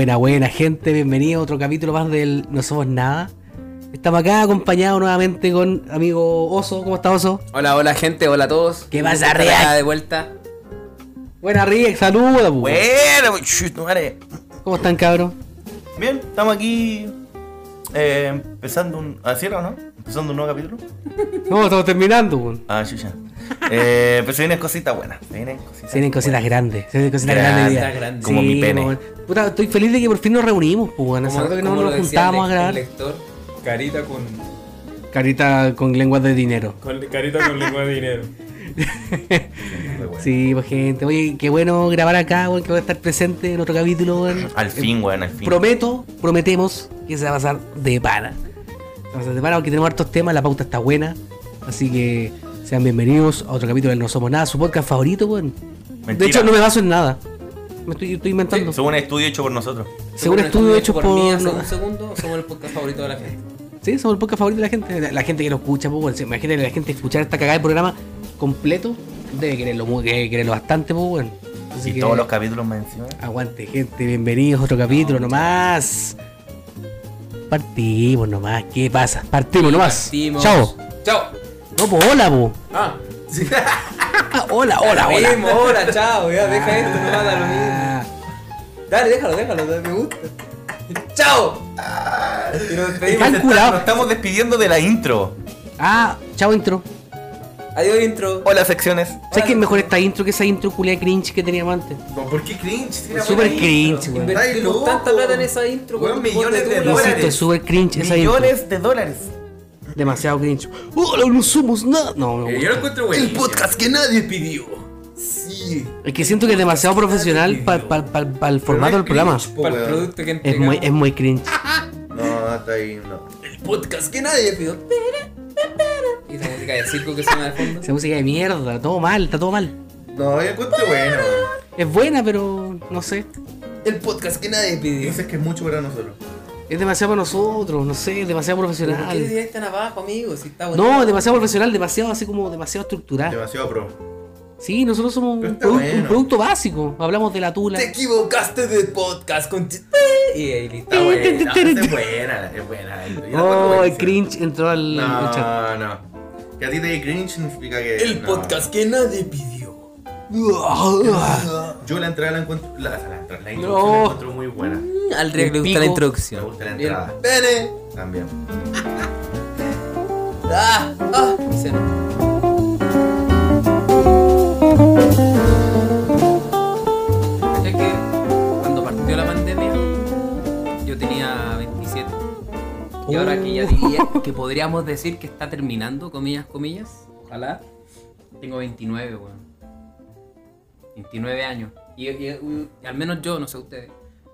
Buena, buena gente, bienvenido a otro capítulo más del No Somos Nada. Estamos acá acompañados nuevamente con amigo Oso. ¿Cómo está Oso? Hola, hola gente, hola a todos. ¿Qué pasa, acá de vuelta. Buena Riek, saluda. po. Bueno. ¿Cómo están cabros? Bien, estamos aquí eh, empezando un. ¿Ah, cierra o no? Empezando un nuevo capítulo. No, estamos terminando. po. Ah, chucha. Eh, pero se vienen cositas buenas. Se vienen cositas. Se vienen cositas grandes, se vienen cositas Grandes, grandes. grandes. Como mi pene. po, Puta, estoy feliz de que por fin nos reunimos, pues bueno, hace Como- rato que no como nos juntábamos a grabar. lector, carita con, Carita con lenguas de dinero. con carita con lengua de dinero. Bueno. Sí, pues gente, oye, qué bueno grabar acá, weón, que voy a estar presente en otro capítulo, weón. Al fin, weón, al fin. Prometo, prometemos que se va a pasar de pana. Se va a pasar de pana porque tenemos hartos temas, la pauta está buena. Así que sean bienvenidos a otro capítulo del No Somos Nada, su podcast favorito, weón. De hecho, no me baso en nada. Me estoy, estoy inventando. Según un estudio hecho por nosotros. Según estudio hecho por. mí hace no- un segundo, somos el podcast favorito de la gente. Sí, somos el podcast favorito de la gente. La, la gente que lo escucha, pues, weón. Imagínate la gente escuchar esta cagada de programa completo. Debe quererlo, debe quererlo bastante, pues. Así Y que- todos los capítulos me encima. Aguante, gente, bienvenidos a otro capítulo nomás. Partimos nomás, ¿qué pasa? Partimos nomás. Partimos. Chao. Chao. No, pues hola, po. Ah, sí. Ah, hola, hola, hola. hola, chao. Ya, deja esto, no mata lo mismo. Ah, Dale, déjalo, déjalo, me gusta. Chao. Y nos curado. Nos estamos despidiendo de la intro. Ah, chao intro. Adiós, intro. Hola, secciones. ¿Sabes qué es mejor esta intro que esa intro culia cringe que teníamos antes? ¿Por qué cringe? Era Súper cringe, weón. Invertimos loco. tanta plata en esa intro. Weón, millones de dólares. Súper cringe esa intro. Millones de dólares. Demasiado cringe. Hola, no somos nada. No, no. me gusta. encuentro bueno. El podcast que nadie pidió. Sí. Es que siento que es demasiado profesional para el formato del programa. Para el producto que Es muy, es muy cringe. No, está ahí, no. El podcast que nadie pidió. Y esa música de circo que suena de fondo. Esa música de mierda, todo mal, está todo mal. No, yo encuentro bueno. Es buena, pero no sé. El podcast que nadie pidió. Sé que es mucho para nosotros. Es demasiado para nosotros, no sé, es demasiado ¿Por qué profesional. abajo? Si está. No, es demasiado profesional, demasiado así como demasiado estructurado. Demasiado pro. Sí, nosotros somos un, está producto, un bueno. producto básico. Hablamos de la tula. Te equivocaste de podcast con. Y ahí listo. Eh, buena. Es buena, es buena. Yo Oh, el cringe entró al, al chat. No, no. Que a ti te cringe significa que. El no. podcast que nadie pidió. Yo la entrada la encuentro. La, la, entrada, la introducción No. la encuentro muy buena. Al Riek le gusta la introducción. Me gusta la Bien. entrada. Pene. También. Ah, ah, mi seno. Y ahora que ya diría que podríamos decir que está terminando, comillas, comillas, ojalá, tengo 29, weón. 29 años. Y, y- y al menos yo, no sé ustedes,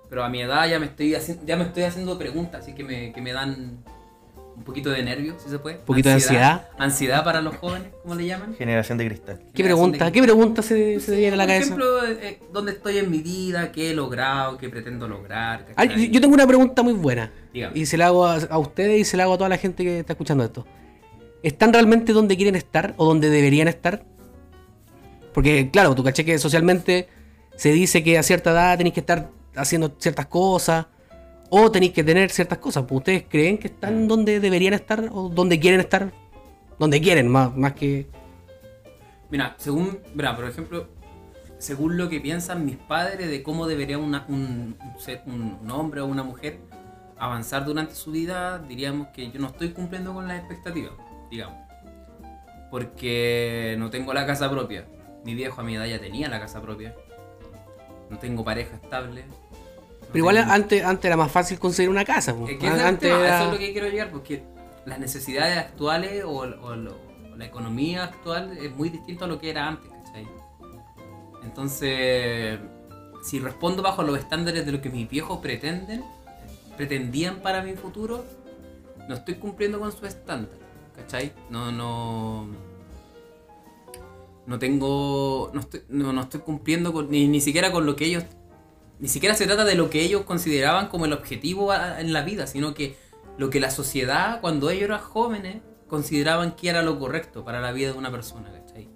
pero a mi edad ya me estoy haciendo, ya me estoy haciendo preguntas, así que me, que me dan un poquito de nervio, si se puede. Poquito de ansiedad. Ansiedad para los jóvenes, ¿cómo le llaman? Generación de cristal. ¿Qué pregunta? ¿Qué pregunta se, se viene a la Por cabeza? ejemplo, eh, ¿dónde estoy en mi vida? ¿Qué he logrado? ¿Qué pretendo lograr? Ah, yo tengo una pregunta muy buena. Dígame. Y se la hago a, a ustedes y se la hago a toda la gente que está escuchando esto. ¿Están realmente donde quieren estar o donde deberían estar? Porque, claro, tú caché que socialmente se dice que a cierta edad tenéis que estar haciendo ciertas cosas o tenéis que tener ciertas cosas. Pues, ¿Ustedes creen que están donde deberían estar o donde quieren estar? Donde quieren, más, más que... Mira, según, mira, por ejemplo, según lo que piensan mis padres de cómo debería una- un, un ser- un- un hombre o una mujer avanzar durante su vida, diríamos que yo no estoy cumpliendo con las expectativas, digamos. Porque no tengo la casa propia. Mi viejo a mi edad ya tenía la casa propia. No tengo pareja estable. Pero igual antes, antes era más fácil conseguir una casa. Es que antes tema, era- Eso es lo que quiero llegar, porque las necesidades actuales o, o lo- o la economía actual es muy distinto a lo que era antes, ¿cachai? Entonces, si respondo bajo los estándares de lo que mis viejos pretenden, pretendían para mi futuro, no estoy cumpliendo con su estándar, ¿cachai? No, no... No tengo... No estoy, no, no estoy cumpliendo con, ni, ni siquiera con lo que ellos ni siquiera se trata de lo que ellos consideraban como el objetivo a- en la vida, sino que lo que la sociedad, cuando ellos eran jóvenes, consideraban que era lo correcto para la vida de una persona, ¿cachai?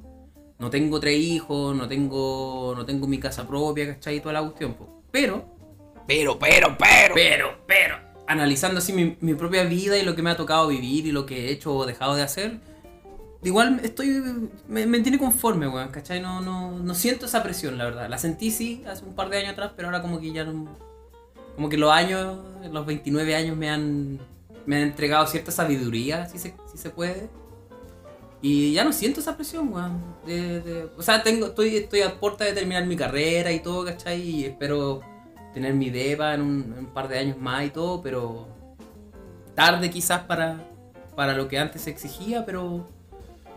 No tengo tres hijos, no tengo, no tengo mi casa propia, ¿cachai? Toda la cuestión. Pero, Pero, pero, pero. Pero, pero, analizando así mi, mi propia vida y lo que me ha tocado vivir y lo que he hecho o dejado de hacer, igual estoy. Me, me tiene conforme, weón, ¿cachai? No, no, no siento esa presión, la verdad. La sentí sí hace un par de años atrás, pero ahora como que ya. Como que los años, los 29 años me han. Me han entregado cierta sabiduría, si se, si se puede. Y ya no siento esa presión, weón. O sea, tengo, estoy, estoy a puerta de terminar mi carrera y todo, ¿cachai? Y espero tener mi DEPA en un, en un par de años más y todo, pero tarde quizás para, para lo que antes se exigía, pero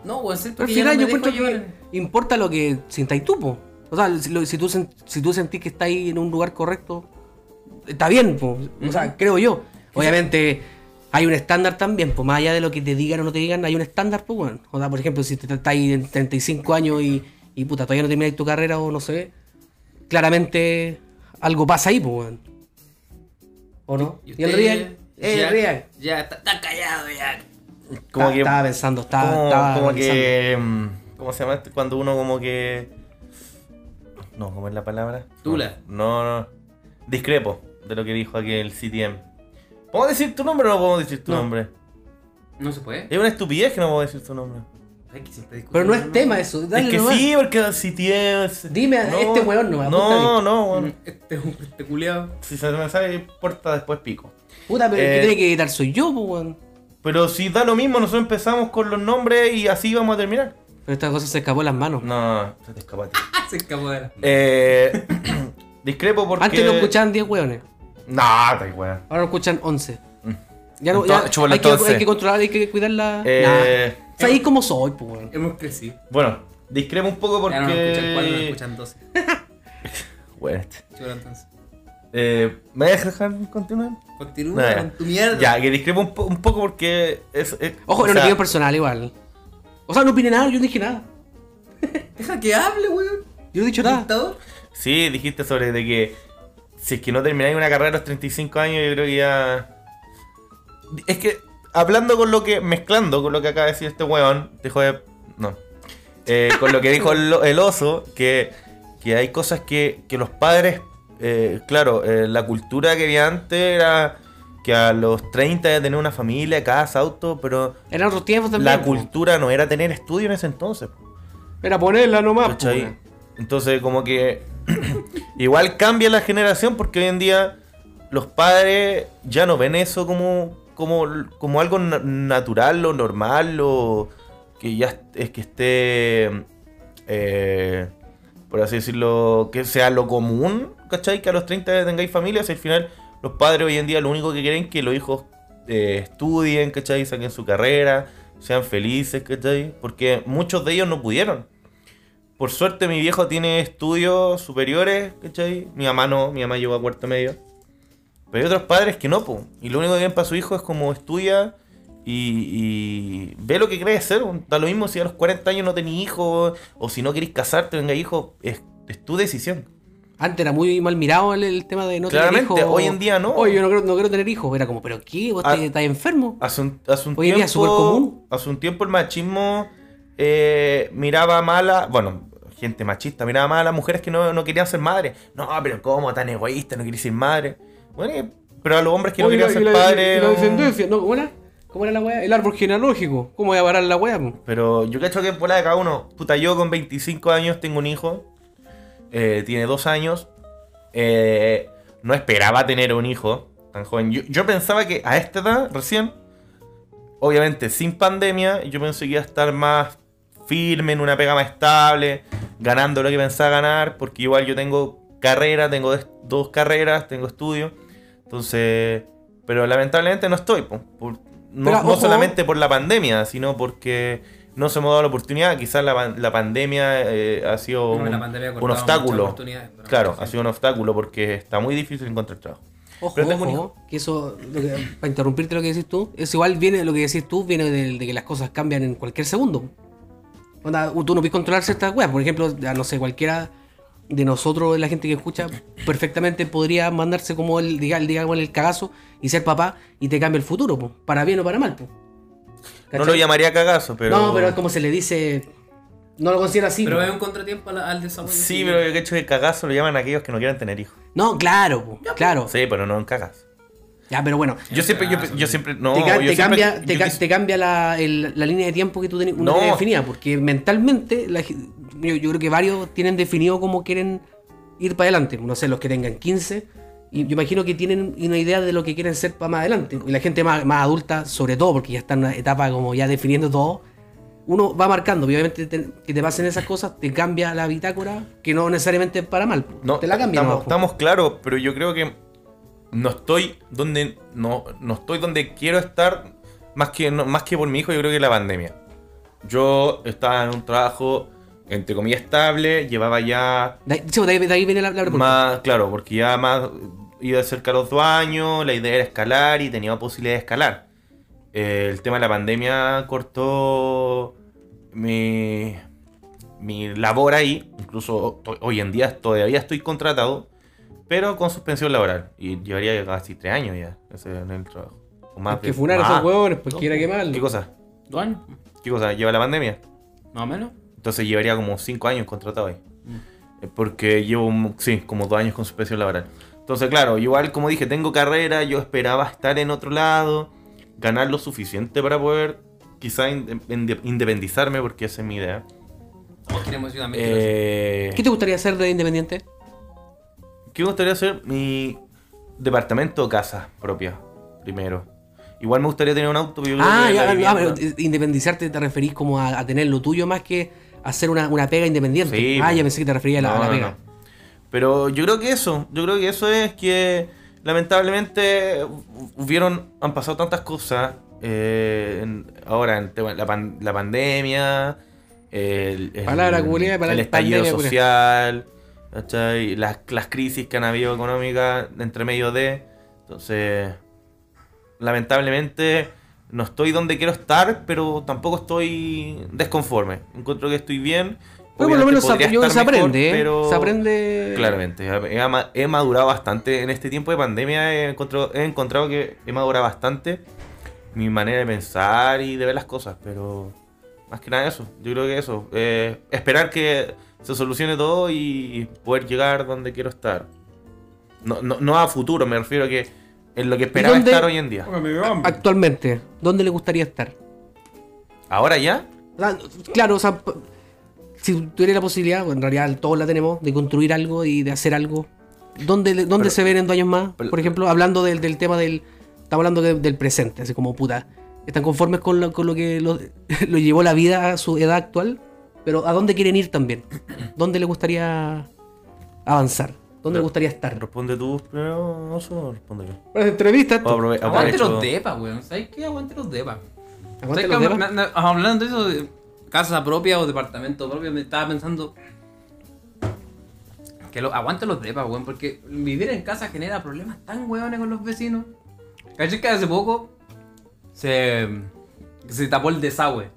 no, weón, siento al que final yo encuentro que llevar. importa lo que sintáis tú, po. O sea, si, lo- si tú, si tú sentís que estáis en un lugar correcto, está bien, po. O sea, creo yo. Obviamente hay un estándar también, pues más allá de lo que te digan o no te digan, hay un estándar, pues bueno. O sea, por ejemplo, si te estáis en 35 años y, y puta, todavía no termináis tu carrera o no sé, claramente algo pasa ahí, pues bueno. ¿O no? Y ¿Y, el usted, Rian? ¡Eh, ya-! Ya, está, está callado ya. Como Estaba- que. Estaba pensando, estaba, como, estaba como pensando. que. mm, ¿Cómo se llama? esto? Cuando uno como que. No, ¿cómo es la palabra? Tula. No, no. Discrepo de lo que dijo aquí el CTM. ¿Podemos decir tu nombre o no podemos decir tu No. nombre? No se puede. Es una estupidez que no puedo decir tu nombre. Ay, que Pero no es tema eso. Dale es que nomás. sí, porque el CTM. es- Dime a este weón apúntale. No, no, weón. Mm, Este es un este culiao. Si se me sale porta después pico. Puta, pero el Eh, que tiene que editar soy yo, pues, weón. Pero si da lo mismo, nosotros empezamos con los nombres y así vamos a terminar. Pero esta cosa se escapó de las manos. No, se te escapa a ti. Se escapó de la. Eh, discrepo porque. Antes lo escuchaban 10 weones. No, está weón. Ahora lo escuchan 11. Mm. Ya no, ya hay, que, hay que controlar, hay que cuidar la. Eh, Nah. Sabéis cómo soy, pues, weón. Hemos crecido. Bueno, discrepo un poco porque. Ya no nos escuchan cuatro, nos escuchan 12. Bueno, este. Chulo, entonces. Eh, ¿Me dejas dejar continuar? Nah, con tu mierda. Ya, que discrepo un, po- un poco porque. Es, es- Ojo, era una opinión personal igual. O sea, no opine nada, yo no dije nada. Deja que hable, weón. Yo no he dicho nada. Dictador. Sí, dijiste sobre de que. Si es que no termináis una carrera a los 35 años, yo creo que ya. Es que, hablando con lo que. Mezclando con lo que acaba de decir este weón. Dejo de. No. Eh, con lo que dijo el, el oso, que, que hay cosas que, que los padres. Eh, claro, eh, la cultura que había antes era que a los 30 ya tener una familia, casa, auto, pero Eran otros tiempos también. la po. cultura no era tener estudio en ese entonces. Era ponerla nomás, po. Entonces, como que igual cambia la generación porque hoy en día los padres ya no ven eso como, como, como algo na- natural o normal o que ya es que esté, eh, por así decirlo, que sea lo común, ¿cachai? Que a los 30 tengáis familias y al final los padres hoy en día lo único que quieren es que los hijos eh, estudien, ¿cachai? Saquen su carrera, sean felices, ¿cachai? Porque muchos de ellos no pudieron. Por suerte mi viejo tiene estudios superiores, ¿cachai? Mi mamá no, mi mamá llegó a cuarto medio. Pero hay otros padres que no. Y lo único que ven para su hijo es como estudia y, ve lo que quiere hacer. Da lo mismo si a los 40 años no tenés hijos o si no querés casarte, venga hijo, es, es tu decisión. Antes era muy mal mirado el, el tema de no Claramente, tener hijos. hoy en día no. Oye, yo no quiero, no quiero tener hijos. Era como, ¿pero qué? ¿Vos Ah. te- estás enfermo? Hace un, hace un Hoy en tiempo. día es súper común. Hace un tiempo el machismo eh, miraba mala. Bueno, gente machista miraba mal a las mujeres que no, no querían ser madres. No, pero ¿cómo? Tan egoísta, no querías ser madre. Bueno, pero a los hombres que no querían ser la- padres. la no- descendencia, ¿no? ¿Cómo era? ¿Cómo era la weá? El árbol genealógico. ¿Cómo voy a parar la weá? Pero yo cacho que la de cada uno. Puta, yo con 25 años tengo un hijo. Eh, tiene dos años. eh, no esperaba tener un hijo tan joven. Yo, yo pensaba que a esta edad, recién, obviamente sin pandemia, yo pensé que iba a estar más firme, en una pega más estable, ganando lo que pensaba ganar, porque igual yo tengo carrera, tengo dos carreras, tengo estudio. Entonces, pero lamentablemente no estoy. po, por- no, Pero, no ojo. solamente por la pandemia, sino porque no se me ha dado la oportunidad. Quizás la, pan- la pandemia eh, ha sido No, un, obstáculo. Claro, ha sido un obstáculo porque está muy difícil encontrar trabajo. Ojo, Pero que eso, lo que- para interrumpirte lo que decís tú, eso igual viene, lo que decís tú, viene de, de que las cosas cambian en cualquier segundo. Onda, tú no puedes controlar ciertas weas, por ejemplo, ya no sé, cualquiera de nosotros, la gente que escucha, perfectamente podría mandarse como el, diga- digamos, el cagazo y ser papá y te cambia el futuro, po, para bien o para mal. po. No lo llamaría cagazo, pero. No, pero es como se le dice No lo considero así. Pero es un contratiempo al, al desarrollo. Sí, pero el hecho de cagazo lo llaman a aquellos que no quieran tener hijos. No, claro, po, claro. Sí, pero no en cagas. Ya, pero bueno. Yo siempre, yo, yo siempre, no, te, ca- yo te siempre- cambia, te, ca- te cambia la, el- la línea de tiempo que tú tenías No. definida, porque mentalmente la ge- yo, yo creo que varios tienen definido cómo quieren ir para adelante. No sé, los que tengan 15, y yo imagino que tienen una idea de lo que quieren ser para más adelante. Y la gente más, más adulta, sobre todo, porque ya está en una etapa como ya definiendo todo, uno va marcando. Obviamente te- que te pasen esas cosas, te cambia la bitácora, que no necesariamente es para mal. No, te la cambia. estamos, estamos claros, pero yo creo que no estoy donde no, no estoy donde quiero estar más que no- más que por mi hijo, yo creo que la pandemia. Yo estaba en un trabajo entre comillas estable, llevaba ya De ahí, de ahí- viene la, la pregunta. más, claro, porque ya más iba cerca de los dos años, la idea era escalar y tenía posibilidad de escalar. Eh, el tema de la pandemia cortó mi, mi labor ahí, incluso hoy en día todavía estoy contratado, pero con suspensión laboral. Y llevaría casi tres años ya en el trabajo. O más que funar a esos huevones, pues quiera que mal. ¿Qué cosa? ¿Dos años? ¿Qué cosa? ¿Lleva la pandemia? Más o menos. Entonces llevaría como 5 años contratado ahí. Eh, Porque llevo, mm, sí, como 2 años con suspensión laboral. Entonces, claro, igual como dije, tengo carrera, yo esperaba estar en otro lado, ganar lo suficiente para poder quizá inde- inde- independizarme, porque esa es mi idea. Queremos. Eh, ¿Qué te gustaría hacer de independiente? ¿Qué me gustaría hacer? Mi departamento o casa propia, primero. Igual me gustaría tener un auto, pero yo creo Ah, ya, ah, pero independizarte te referís como a, a tener lo tuyo más que hacer una, una pega independiente. Sí, ah, ya pensé que te referías a la, a la No, no, pega. no. Pero yo creo que eso, yo creo que eso es que lamentablemente hu- hubieron, han pasado tantas cosas eh, en- ahora en tema- la, pan- la pandemia, el, el- Palabra palabra el estallido pandemia, social. Las, las crisis que han habido económicas entre medio de, entonces lamentablemente no estoy donde quiero estar, pero tampoco estoy desconforme. Encuentro que estoy bien. Pero por lo menos se, yo estar mejor, aprende, ¿eh? pero- Se aprende. Claramente, he, madurado bastante en este tiempo de pandemia. He encontrado, he encontrado que he madurado bastante mi manera de pensar y de ver las cosas, pero más que nada eso. Yo creo que eso, eh, esperar que se solucione todo y poder llegar donde quiero estar. No, no, no a futuro, me refiero a que en lo que esperaba dónde- estar hoy en día. Actualmente, ¿dónde le gustaría estar? Ahora ya, Claro, o sea, si tuviera la posibilidad, en realidad todos la tenemos, de construir algo y de hacer algo, ¿dónde, dónde Pero- se ven en dos años más? pero- Por ejemplo, hablando del, del tema del. Estamos hablando de- del presente, así como puta. ¿Están conformes con lo, con lo que lo, lo llevó la vida a su edad actual? Pero ¿a dónde quieren ir también? ¿Dónde le gustaría avanzar? ¿Dónde le gustaría estar? responde tú primero, no sé, responde yo. Pues entrevista. Aguante los depas, weón. ¿Sabes qué? Aguante los depas. Hablando de eso, de casa propia o departamento propio, me estaba pensando. Que lo, aguante los depas, weón, porque vivir en casa genera problemas tan weones con los vecinos. ¿Cachai que hace poco se, se tapó el desagüe?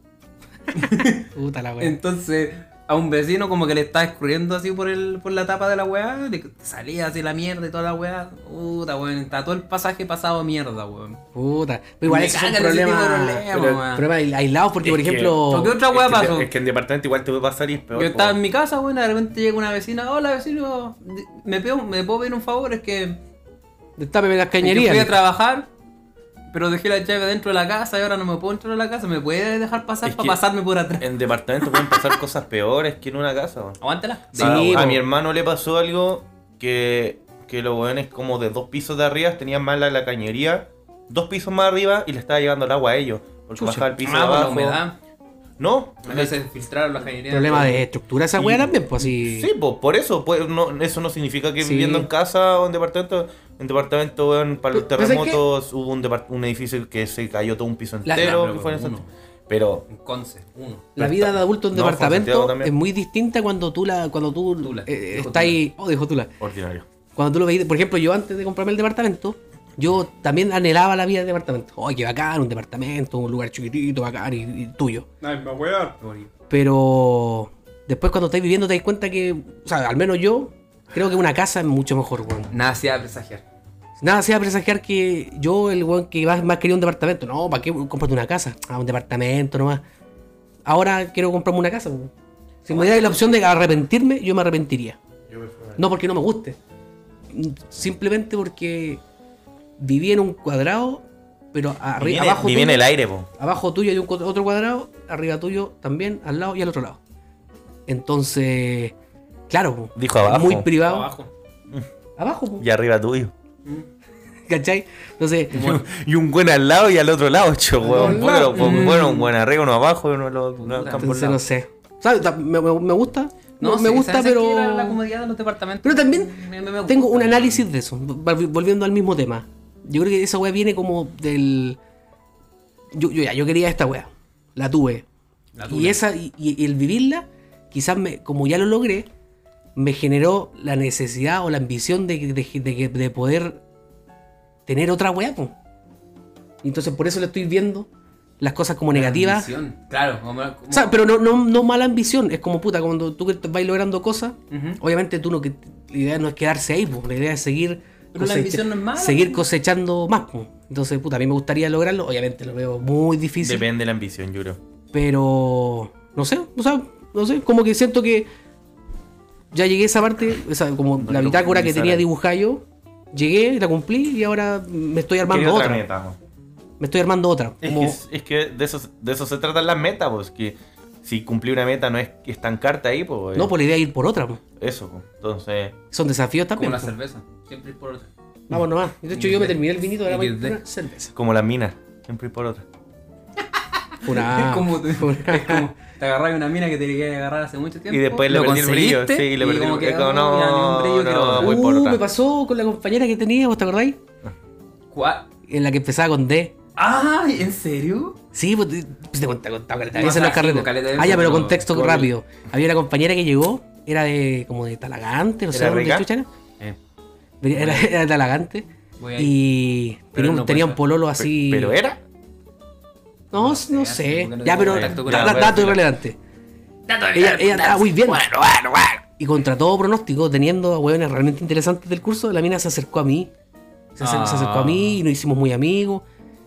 Puta la wea. Entonces, a un vecino como que le está escurriendo así por el por la tapa de la weá, le salía así la mierda y toda la weá. Puta, weón, está todo el pasaje pasado a mierda, weón. Puta. Pero igual problemas, pero- weón. problemas aislados porque, Es por que- ejemplo. Porque otra weá es, que, pasó. es que en departamento igual te puede pasar y es peor. Yo estaba en mi casa, weón, de repente llega una vecina, hola vecino, me, pido- me puedo pedir un favor, es que, Destápeme las es que cañerías. fui a trabajar, pero dejé la llave dentro de la casa y ahora no me puedo entrar a la casa, ¿me puede dejar pasar Es para pasarme por atrás? En departamento pueden pasar cosas peores que en una casa. Aguántala. Sí, a, mi hermano le pasó algo que, que los weones como de dos pisos de arriba tenían mal la, cañería, dos pisos más arriba y le estaba llevando el agua a ellos. Porque Chucha. bajaba el piso Ah, de por la abajo. humedad. No, A veces filtraron la cañería. Problema de estructura esa weá también, pues así. Sí, pues por eso, pues, no, eso no significa que Sí. viviendo en casa o en departamento, en departamento, weón, para los Pero- pero ¿sabes terremotos hubo un, un edificio que se cayó todo un piso entero, la- que fue en uno. pero conce, uno. La vida de adulto en No, departamento es muy distinta cuando tú la, cuando tú Tula, eh, estás ahí. Oh, dijo Tula. ordinario. Cuando tú lo veías, por ejemplo, yo antes de comprarme el departamento, yo también anhelaba la vida de departamento. Oh, qué bacán, un departamento, un lugar chiquitito, bacán y, y tuyo. Pero después cuando estás viviendo te das cuenta que, o sea, al menos yo creo que una casa es mucho mejor, weón. Nada se va a presagiar. Nada sea presagiar que yo, el weón que más, más quería un departamento. No, ¿para qué comprarte una casa? Ah, un departamento nomás. Ahora quiero comprarme una casa. weón. Si me dierais la opción de arrepentirme, yo me arrepentiría. No porque no me guste. Simplemente porque viví en un cuadrado, pero arriba, en, abajo, viví en tuyo, el aire, po. abajo tuyo hay un, otro cuadrado, arriba tuyo también, al lado y al otro lado. Entonces, claro, Dijo abajo. muy privado. Abajo. Abajo, po, Y arriba tuyo. ¿cachai? Entonces, Y un buen al lado y al otro lado, cho, weón. Bueno, pues, bueno, un buen arriba, uno abajo y uno al otro lado. entonces no sé. Me, me- me gusta, no, me sí, gusta, ¿sabes pero... qué? La, la comodidad de los departamentos. Pero también me- me- me tengo un análisis de eso, vol- volviendo al mismo tema. Yo creo que esa weá viene como del... Yo, yo ya, yo quería esta weá, la tuve. La y tula. esa y, y el vivirla, quizás me, como ya lo logré, me generó la necesidad o la ambición de, que- de, que- de de poder tener otra weá. po. Entonces por eso le estoy viendo las cosas como negativas. Ambición. Claro, como, como- O sea, pero no, no, no mala ambición, es como puta, cuando tú que te vas logrando cosas, obviamente tú no que la idea no es quedarse ahí, pues, la idea es seguir Pero la ambición no es mala, seguir cosechando más. Entonces, puta, a mí me gustaría lograrlo, obviamente lo veo muy difícil, Depende de la ambición, yo creo. pero no sé, o sea, no sé, como que siento que ya llegué a esa parte, esa, como No la bitácora que tenía dibujada yo, llegué, la cumplí y ahora me estoy armando ¿Qué otra. otra meta? Me estoy armando otra. Es Como, que, es que de, eso, de eso se tratan las metas, pues. Que si cumplir una meta no es estancarte ahí, pues. no, por la idea de ir por otra, pues. Eso, pues. Entonces. Son desafíos como también. la pues. cerveza. Siempre ir por otra. Vamos nomás. De hecho, yo me terminé el vinito de la XD. mañana cerveza. Como las minas. Siempre ir por otra. Una, es como, te, una- es como te agarras una mina que te quería agarrar hace mucho tiempo. Y después le lo perdí el brillo. conseguiste, Sí, le y perdí el como, brillo, no, no, por Uh, otra. me pasó con la compañera que tenía, ¿vos te acordáis? ¿Cuál? En la que empezaba con D. Ay, ¿en serio? Sí, pues te, pues contaba, contaba caleta No, en los carretes. de Ah, ya, pero contexto con- rápido. Había una compañera que llegó, era de como de Talagante, no sé ¿Era dónde chucha. Eh, Era, era de Talagante. Y tenía, un, no tenía un pololo así. ¿Pero era? No, No no sé, no Ya, pero dato Bueno, irrelevante. Ella, ella estaba muy bien. Y contra todo pronóstico, teniendo a hueones realmente interesantes del curso, la mina se acercó a mí. Se, acer- se acercó a mí y nos hicimos muy amigos.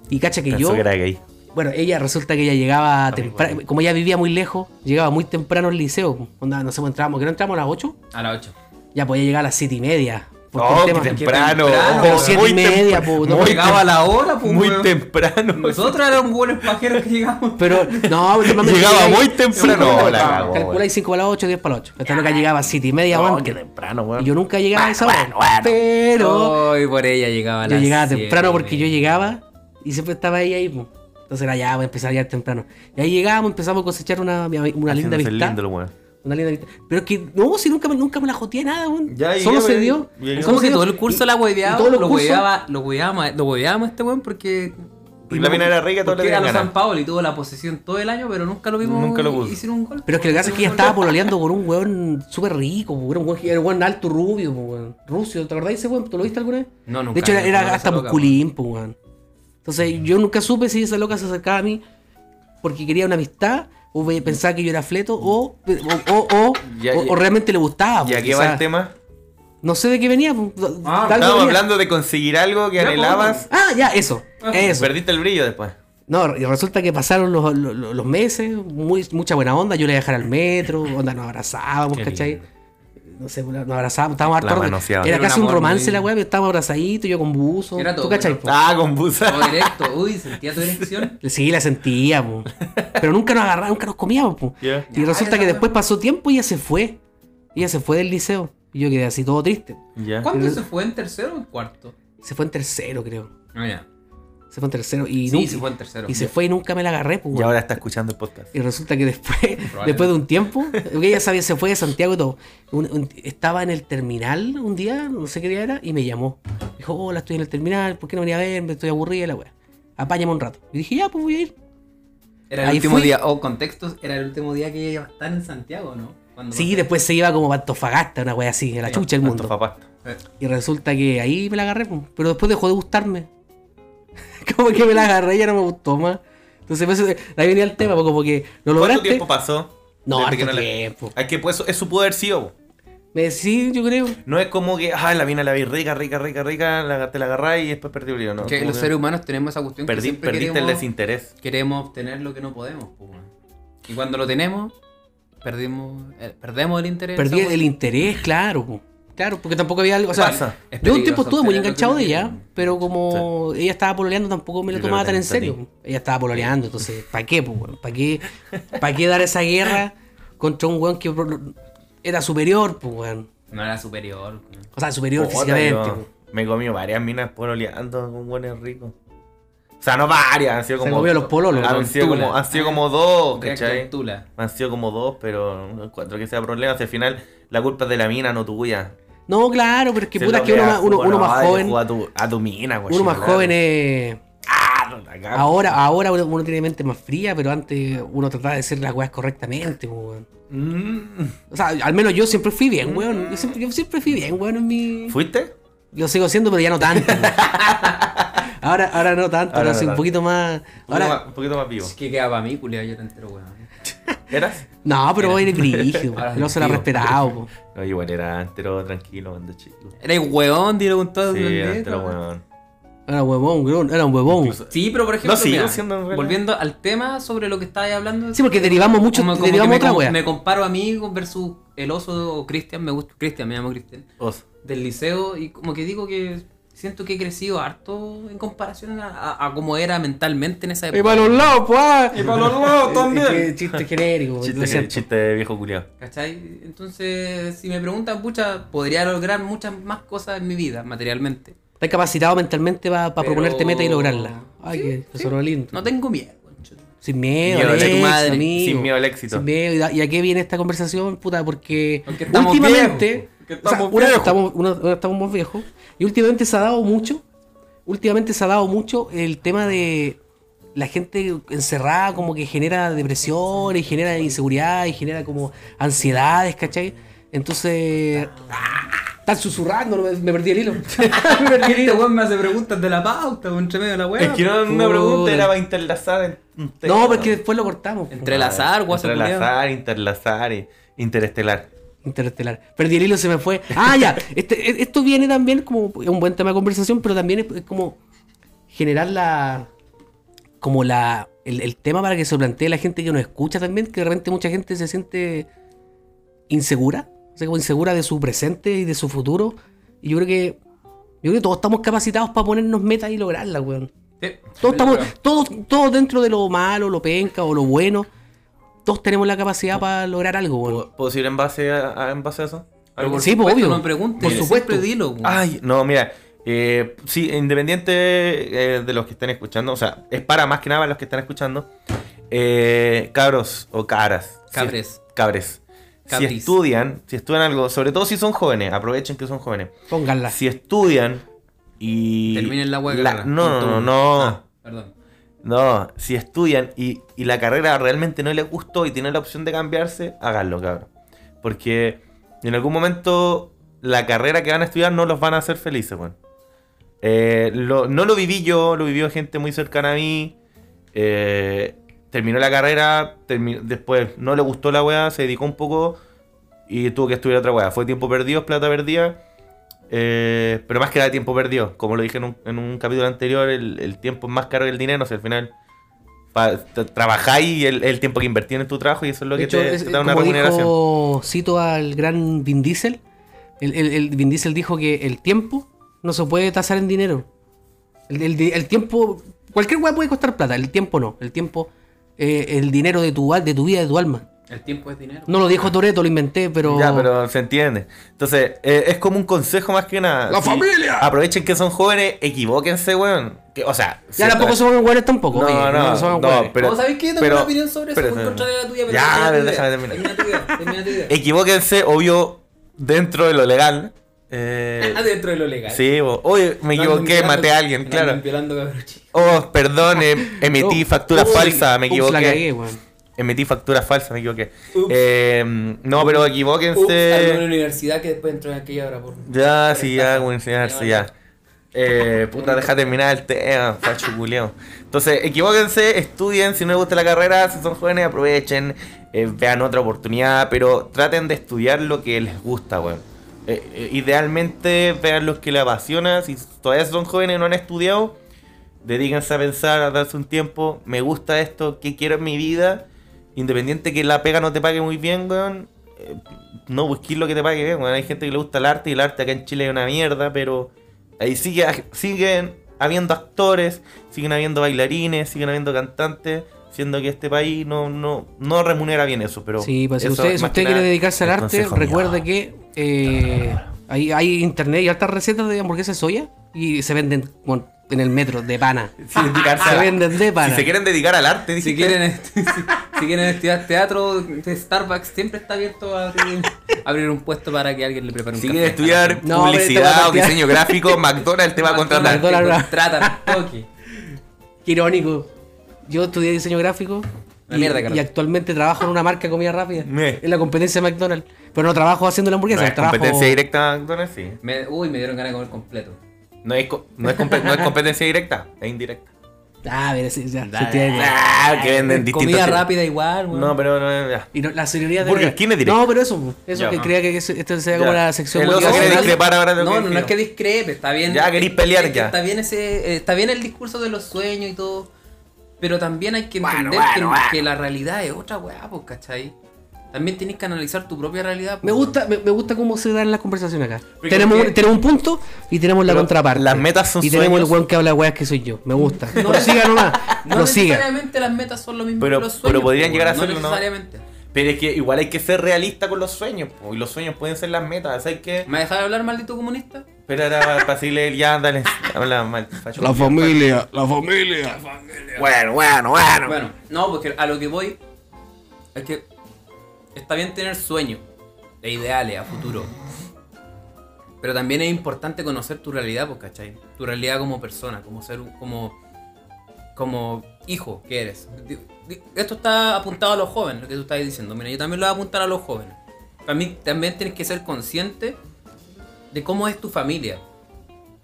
Y cacha que Pensó yo. que era gay. Bueno, ella resulta que ella llegaba Amigo, temprano. Como ella vivía muy lejos, llegaba muy temprano al liceo. Onda, no sé, pues, entrábamos, que no entramos a las 8. A las 8. Ya podía llegar a las 7 y media. Qué tema- temprano. oh, siete muy y media, po, no muy Llegaba la hora, pues. Muy weón. temprano. Nosotros éramos buenos pajeros que llegamos. Pero, no, Llegaba muy temprano. No, la ocho. cagó, Calculáis 5 para las 8, 10 para las 8. Hasta nunca llegaba a 7 y media antes. qué temprano, weón. Y yo nunca llegaba a esa hora. Pero Hoy por ella llegaba a yo llegaba temprano porque yo weón. llegaba y siempre estaba ella ahí. po. Entonces era ya, voy a empezar a llegar temprano. Y ahí llegábamos, empezamos a cosechar una, una linda amistad. El. Una linda amistad. Pero es que, no, si nunca, me- nunca me la joteé nada, weón. Ya, y Solo ya, se dio. y- Es Solo como se que dio. todo el curso Y- la hueveaba, todos los lo cursos- hueveaba, lo hueveábamos, lo este weón porque. Y la mina era rica, todo le porque era tenían los San. Paolo y tuvo la posesión todo el año, pero nunca lo vimos Nunca lo puso. hicieron un gol. Pero es que lo que pasa es que ella estaba pololeando con un weón súper rico, po, era un weón, era un weón alto rubio, po, weón. Rucio, ¿te acordás de ese weón? ¿Tú lo viste alguna vez? No, nunca. De hecho, era, hasta musculín, po, weón. Entonces, yo nunca supe si esa loca se acercaba a mí porque quería una amistad, o pensaba que yo era fleto, o, o, o, o- Ya, o- ya. o realmente le gustaba. ¿Y a qué va el tema? No sé de qué venía. de algo Estábamos hablando de conseguir algo que Ya, anhelabas. Ah, ya, eso. Eso. Perdiste el brillo después. No, y resulta que pasaron los, los- los meses, muy, mucha buena onda, yo le iba a dejar al metro, onda, nos abrazábamos, Qué ¿cachai? lindo. No sé, nos abrazábamos, estábamos harto La rato. manoseaba. Era Era casi un romance muy- la weá, pero estábamos abrazaditos, yo con buzo. Era todo, ¿Tú cachai? Ah, con busa. Todo directo. Uy, sentía tu erección. Sí, la sentía, po. pero nunca nos agarramos, nunca nos comíamos. po. Y resulta que después pasó tiempo y ella se fue. Ella se fue del liceo. Y yo quedé así todo triste. ¿Cuándo se fue? ¿En tercero o en cuarto? Se fue en tercero, creo. Ah, ya. Se fue en tercero. Y, Sí, nunca- se fue en tercero. y se fue y nunca me la agarré, pues. Y ahora está escuchando el podcast. Y resulta que después, después de un tiempo, porque ella sabía, se fue de Santiago y todo. un- un- estaba en el terminal un día, no sé qué día era, y me llamó. Dijo, hola, estoy en el terminal, ¿por qué no venía a verme? Estoy aburrida, la wea. Apáñame un rato. Y dije, ya, pues voy a ir. Era el Ahí último fui. día, o contextos, era el último día que ella iba a estar en Santiago, ¿no? Cuando Sí, después se iba como para Antofagasta, una wea así, a la Sí, chucha del mundo. Eh, Y resulta que ahí me la agarré, pues. pero después dejó de gustarme. como que me la agarré y ya no me gustó más. Entonces, pues, ahí venía el tema, pues, como que lo ¿Cuánto lograste. tiempo pasó? No, harto que la- tiempo. Es que pues, eso pudo haber sido. Me sí, yo creo. No es como que, ah, la mina la vi rica, rica, rica, rica, la, te la agarrás y después perdí el. No, que los que seres humanos tenemos esa cuestión que perdí- siempre perdiste el queremos, desinterés. queremos obtener lo que no podemos. pues. Y cuando lo tenemos, perdimos, eh, perdemos el interés. Perdí el interés, claro. po. Claro, porque tampoco había algo. O sea, yo un tiempo estuve muy enganchado de ella, pero como ella estaba pololeando, tampoco me lo tomaba tan en serio. Ella estaba pololeando, entonces, ¿para qué, weón? ¿Para qué, ¿Para qué dar esa guerra contra un weón que era superior, pues, weón? No era superior. O sea, superior Puta, físicamente. yo. Me he comido varias minas pololeando con buenos ricos. O sea, no varias, han sido Se como. comió los pololos, Han sido como, han sido como dos, ¿cachai? Han sido como dos, pero no encuentro que sea problema. Si al final la culpa es de la mina, no tuya. No, claro, pero es que puta que uno, más- uno, más joven. A tu, a tu mina, Uno más claro. joven es. Ah. Ahora, ahora uno, tiene mente más fría, pero antes uno trataba de hacer las weas correctamente, weón. Mm. O sea, al menos yo siempre fui bien, weón. Yo siempre, yo siempre fui bien, weón, en mi. ¿Fuiste? Lo sigo haciendo, pero ya no tanto. weón. ahora, ahora no tanto, ahora, Ahora no soy un poquito más. Un poquito Ahora, más- un poquito más vivo. Es que queda para mí, culiao, yo te entero, weón. ¿Eras? no, pero voy a ir brígido. No se la respetado, po. No, igual era entero tranquilo cuando chico. Eres weón, dilo con todo. Sí, el era entero weón. Era huevón, weón, era un huevón. Incluso- Sí, pero por ejemplo, No, mira, siendo realidad. volviendo al tema sobre lo que estabas hablando. Sí, porque derivamos mucho, como- como derivamos otra me, me comparo a mí con- versus el oso o Cristian, me gusta Cristian, me llamo Cristian, Oso. del liceo y como que digo que siento que he crecido harto en comparación a, a- a cómo era mentalmente en esa Y época. para los lados, pues. Y para los lados también. Es que Chiste genérico, Chiste, chiste de viejo culiado. ¿Cachai? Entonces, si me preguntan, pucha, podría lograr muchas más cosas en mi vida, materialmente. Estás capacitado mentalmente para Pero- proponerte meta y lograrla. Ay, Sí, que sí. lindo. No tengo miedo. Sin miedo, Miedo al éxito, madre. Sin miedo al éxito. Sin miedo. ¿Y ¿Y a qué viene esta conversación? Puta, porque, Porque estamos o sea, estamos una, viejos. estamos, una- una estamos más viejos. Y últimamente se ha dado mucho. Últimamente se ha dado mucho el tema de la gente encerrada, como que genera depresión y genera inseguridad y genera como ansiedades, ¿cachai? Entonces. Están susurrando, me, me perdí el hilo. me perdí el Este hilo. weón me hace preguntas de la pauta, entre medio de la weá. Es que no era una pregunta, era para interlazar. No, porque después lo cortamos. Entrelazar, guaso Entrelazar, interlazar y interestelar. Interestelar. Perdí el hilo, se me fue. Ah, ya. Este, e- esto viene también como un buen tema de conversación, pero también es, como generar la. Como la. El, el tema para que se plantee la gente que nos escucha también, que de repente mucha gente se siente insegura. O sea, como insegura de su presente y de su futuro. Y yo creo que. Yo creo que todos estamos capacitados para ponernos metas y lograrlas, weón. Sí, Todos, estamos, todos, todos dentro de lo malo, lo penca o lo bueno. Todos tenemos la capacidad para lograr algo, weón. ¿Puedo, decir en base a, a- en base a eso? Sí, pues, supuesto, obvio. No preguntes, Por supuesto. dilo. Ay, no, mira. eh, sí, independiente eh, de los que estén escuchando, o sea, es para más que nada los que están escuchando. eh, cabros o caras. si- Cabres. cabres. Si estudian, si estudian algo, sobre todo si son jóvenes, aprovechen que son jóvenes. Pónganla. Si estudian y. Terminen la hueá. No, no, no, no. Ah, perdón. No, si estudian y, y la carrera realmente no les gustó y tienen la opción de cambiarse, háganlo, cabrón. Porque en algún momento la carrera que van a estudiar no los van a hacer felices, weón. Eh, no lo viví yo, lo vivió gente muy cercana a mí. Eh, terminó la carrera, termi- después no le gustó la weá, se dedicó un poco y tuvo que estudiar otra weá. Fue tiempo perdido, plata perdida. Eh, pero más que nada tiempo perdido. Como lo dije en un, en un capítulo anterior, el, el tiempo es más caro que el dinero. O sea, al final trabajáis y el, el tiempo que invertís en tu trabajo y eso es lo De que hecho, te, es- te da una remuneración. dijo, cito al gran Vin Diesel. El, el- Vin Diesel dijo que el tiempo no se puede tasar en dinero. El, tiempo, cualquier weá puede costar plata, el tiempo no. El tiempo, eh, el dinero de tu, de tu vida, de tu alma. El tiempo es dinero. No lo dijo Toreto, lo inventé, pero. Ya, pero se entiende. Entonces, eh, es como un consejo más que nada. ¡La familia! Aprovechen que son jóvenes, equivóquense, weón. Que, o sea, Ya tampoco somos iguales tampoco. No, oye, no, somos no, pero- ¿Cómo sabéis qué? Tengo pero- una opinión sobre eso, pero- muy contraria a la tuya, pero Ya, déjame terminar. Termina tu idea, termina tu idea. Equivóquense, obvio, dentro de lo legal. Eh, dentro de lo legal. sí, bo- oye, me No equivoqué, violando- maté a alguien, no claro. violando. Oh, perdón, em- emití factura falsa, me equivoqué. Emití factura falsa, me equivoqué. Ups. Eh, no, pero Ups, algo en la equivóquense. universidad que después entró en aquella hora por... Ya, sí, ya, a enseñarse, ya. Eh, puta, deja terminar el tema, facho culiao. Entonces, equivóquense, estudien, si no les gusta la carrera, si son jóvenes, aprovechen, eh, vean otra oportunidad, pero traten de estudiar lo que les gusta, weón. Eh, idealmente vean lo que les apasiona, si todavía son jóvenes y no han estudiado, dedíquense a pensar, a darse un tiempo, me gusta esto, qué quiero en mi vida, independiente que la pega no te pague muy bien, weón, eh, no busquís lo que te pague bien, weón. Hay gente que le gusta el arte y el arte acá en Chile es una mierda, pero ahí sigue, siguen habiendo actores, siguen habiendo bailarines, siguen habiendo cantantes, siendo que este país no, no, no remunera bien eso, pero... Sí, pues si eso usted, si usted quiere dedicarse al arte, recuerde que eh, hay, hay internet y altas recetas de hamburguesas de soya y se venden con- en el metro de pana. Si dedicarse Se a- venden de pana. Si se quieren dedicar al arte, Si dijiste, quieren, si, si quieren estudiar teatro, Starbucks siempre está abierto a abrir, abrir un puesto para que alguien le prepare un si café. quieren estudiar No, publicidad a o diseño gráfico, McDonald's te va a contratar. McDonald's. Al toque. Qué irónico. Yo estudié diseño gráfico y, mierda, y Carlos. actualmente trabajo en una marca de comida rápida. Me. En la competencia de McDonald's. Pero no trabajo haciendo la No hamburguesa, es trabajo... competencia directa McDonald's, sí. Me- uy, me dieron ganas de comer completo. No es, no es, compe- no es competencia directa, es indirecta. Ah, mira, sí, ya, se. Ah, que venden distintos. Comida tipos. rápida igual, weón. No, pero no, ya. Y no, la señoría de... Burger King es directo. No, pero eso, eso Ya. que creía que ese- esto sea como Ya. la sección El oso motivacional. quiere discrepar ahora de lo no, que no, no es que discrepe, está bien. Ya, querís pelear es que ya. Está bien ese, eh, está bien el discurso de los sueños y todo. Pero también hay que Bueno, entender bueno, que, bueno. que la realidad es otra weá, pues, ¿cachai? También tienes que analizar tu propia realidad. Me gusta, me, me gusta cómo se dan las conversaciones acá. Porque- Tenemos, porque- un- tenemos un punto y tenemos la Pero contraparte. las metas son Y tenemos sueños. el weón que habla weas que soy yo. Me gusta. No siga nomás. No No siga. necesariamente las metas son lo mismo Pero- que los pero sueños. podrían pues, llegar a serlo, no ¿no? necesariamente. Pero es que igual hay que ser realista con los sueños, po, y los sueños pueden ser las metas. ¿Sabes qué? ¿Me dejas de hablar, maldito comunista? Pero era para decirle, ya, dale, habla mal. facho. familia, la familia. Bueno, bueno, bueno. Bueno, no, porque a lo que voy es que está bien tener sueños e ideales a futuro. Pero también es importante conocer tu realidad, pues, ¿cachai? Tu realidad como persona, como ser, como, como hijo que eres. Esto está apuntado a los jóvenes, lo que tú estás diciendo. Mira, yo también lo voy a apuntar a los jóvenes. También, también tienes que ser consciente de cómo es tu familia.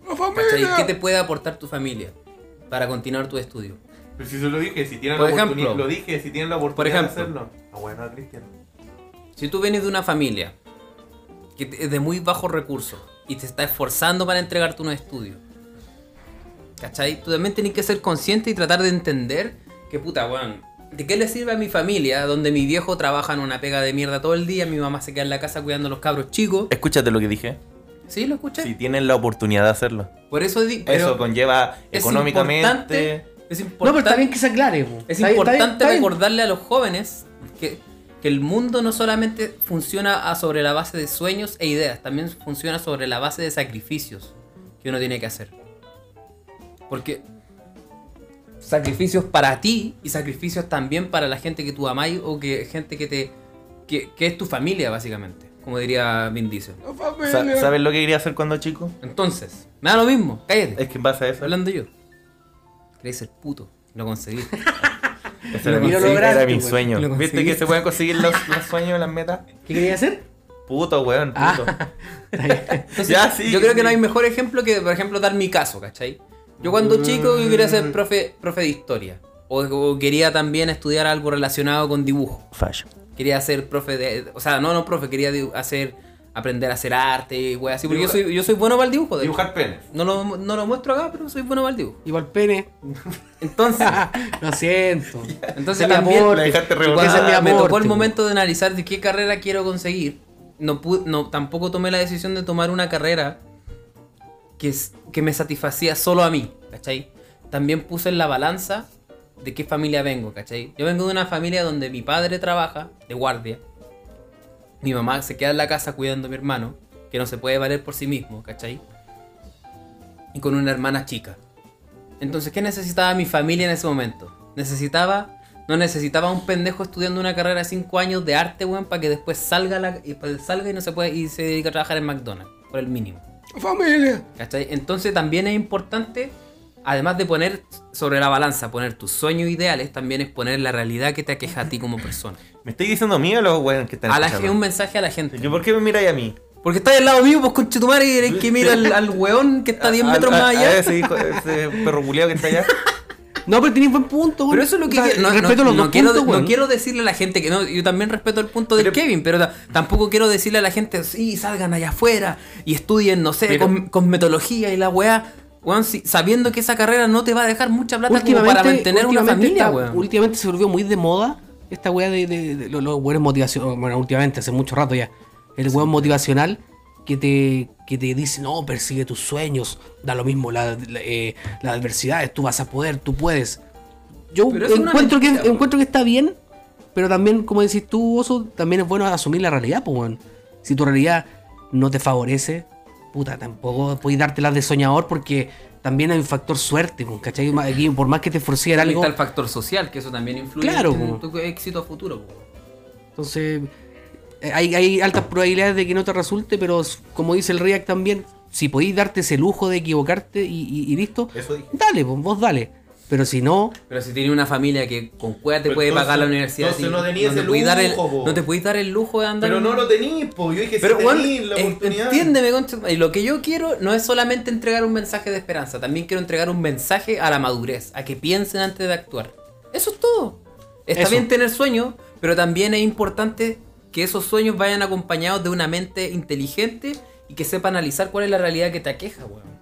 ¿Cachai? ¿Qué te puede aportar tu familia para continuar tu estudio? Pero si lo dije, si tienen Por la ejemplo. oportunidad, lo dije, si tienen la oportunidad Por ejemplo. de hacerlo. Ah, bueno, Cristian. Si tú vienes de una familia que es de muy bajos recursos y te está esforzando para entregarte unos estudios, ¿cachai? Tú también tienes que ser consciente y tratar de entender que, puta, weón, ¿de qué le sirve a mi familia donde mi viejo trabaja en una pega de mierda todo el día, mi mamá se queda en la casa cuidando a los cabros chicos? Escúchate lo que dije. ¿Sí? ¿Lo escuché? Si tienen la oportunidad de hacerlo. Por eso di- pero Eso conlleva es económicamente. importante- Es No, importante. pero está bien que se aclare. Es Está bien, está importante bien, está bien. recordarle a los jóvenes que, que el mundo no solamente funciona sobre la base de sueños e ideas, también funciona sobre la base de sacrificios que uno tiene que hacer. Porque sacrificios para ti y sacrificios también para la gente que tú amáis o que gente que te que, que es tu familia básicamente, como diría Vin Diesel. Sa- ¿Sabes lo que quería hacer cuando chico? Entonces, me da lo mismo, cállate. Es que en base a eso. Hablando yo. Queréis ser puto, lo conseguí. Ese era, mi, lo lograste, era mi sueño. Lo ¿Viste que se pueden conseguir los, los sueños, las metas? ¿Qué quería hacer? Puto, weón, puto. Ah. Entonces, Ya, sí, yo creo que no hay mejor ejemplo que, por ejemplo, dar mi caso, ¿cachai? Yo cuando chico yo quería ser profe, profe de historia. O, o quería también estudiar algo relacionado con dibujo. Fashion. Quería ser profe de... O sea, no, no profe, quería hacer... Aprender a hacer arte y wey así. Porque yo soy, yo soy bueno para el dibujo. de. Dibujar penes. No lo, no lo muestro acá, pero soy bueno para el dibujo. Igual pene. Entonces, Lo siento. entonces también... mi cuando me aporte, tocó el momento de analizar de qué carrera quiero conseguir, no, no tampoco tomé la decisión de tomar una carrera que, es- que me satisfacía solo a mí, ¿cachai? También puse en la balanza de qué familia vengo, ¿cachai? Yo vengo de una familia donde mi padre trabaja de guardia, mi mamá se queda en la casa cuidando a mi hermano, que no se puede valer por sí mismo, ¿cachai? Y con una hermana chica. Entonces, ¿qué necesitaba mi familia en ese momento? Necesitaba, no necesitaba un pendejo estudiando una carrera de 5 años de arte, weón, para que después salga, la, y, salga y no se puede y se dedique a trabajar en McDonald's, por el mínimo. Familia. ¿Cachai? Entonces también es importante, además de poner sobre la balanza, poner tus sueños ideales, también es poner la realidad que te aqueja a ti como persona. ¿Me estoy diciendo a mí o a los weones que están A la, un mensaje a la gente. ¿Que ¿Por qué me miráis a mí? Porque estás al lado mío, pues conchetumare, y eres que mira al, al weón que está 10 A- metros a- más a allá. ese, hijo- ese perro culiao que está allá. No, pero tenés buen punto, weón. Pero eso es lo que O sea, no, no- respeto los no dos quiero, puntos, no quiero decirle a la gente que no, yo también respeto el punto del Pero- Kevin, pero ta- tampoco quiero decirle a la gente, sí, salgan allá afuera y estudien, no sé, Pero- con, cosmetología y la weá, weón, si- sabiendo que esa carrera no te va a dejar mucha plata como para mantener una familia, weón. Últimamente se volvió muy de moda esta weá de, de- de los, los weones motivacionales, bueno, últimamente, hace mucho rato ya, el weón motivacional que te, que te dice, no, persigue tus sueños, da lo mismo la, la, eh, las adversidades, tú vas a poder, tú puedes. Yo encuentro que, encuentro que está bien, pero también, como decís tú, Oso, también es bueno asumir la realidad, pues, weón. Si tu realidad no te favorece, puta, tampoco puedes dártelas de soñador porque también hay un factor suerte, pues, ¿cachai? Aquí, por más que te También algo, está el factor social, que eso también influye Claro, en tu éxito futuro. po. Entonces, hay, hay altas probabilidades de que no te resulte, pero como dice el React también, si podéis darte ese lujo de equivocarte y, y- y listo, Eso dale, vos dale. Pero si no, Pero si tienes una familia que con cueva te puede entonces- pagar la universidad, entonces no tenías te podís el- lujo, no te podéis dar el lujo de andar Pero en- no lo tenéis, po. Yo dije, Pero si bueno, tenéis la en- oportunidad. entiéndeme, concha- y lo que yo quiero no es solamente entregar un mensaje de esperanza, también quiero entregar un mensaje a la madurez, a que piensen antes de actuar. Eso es todo. Está Eso. bien tener sueños, pero también es importante que esos sueños vayan acompañados de una mente inteligente y que sepa analizar cuál es la realidad que te aqueja, weón.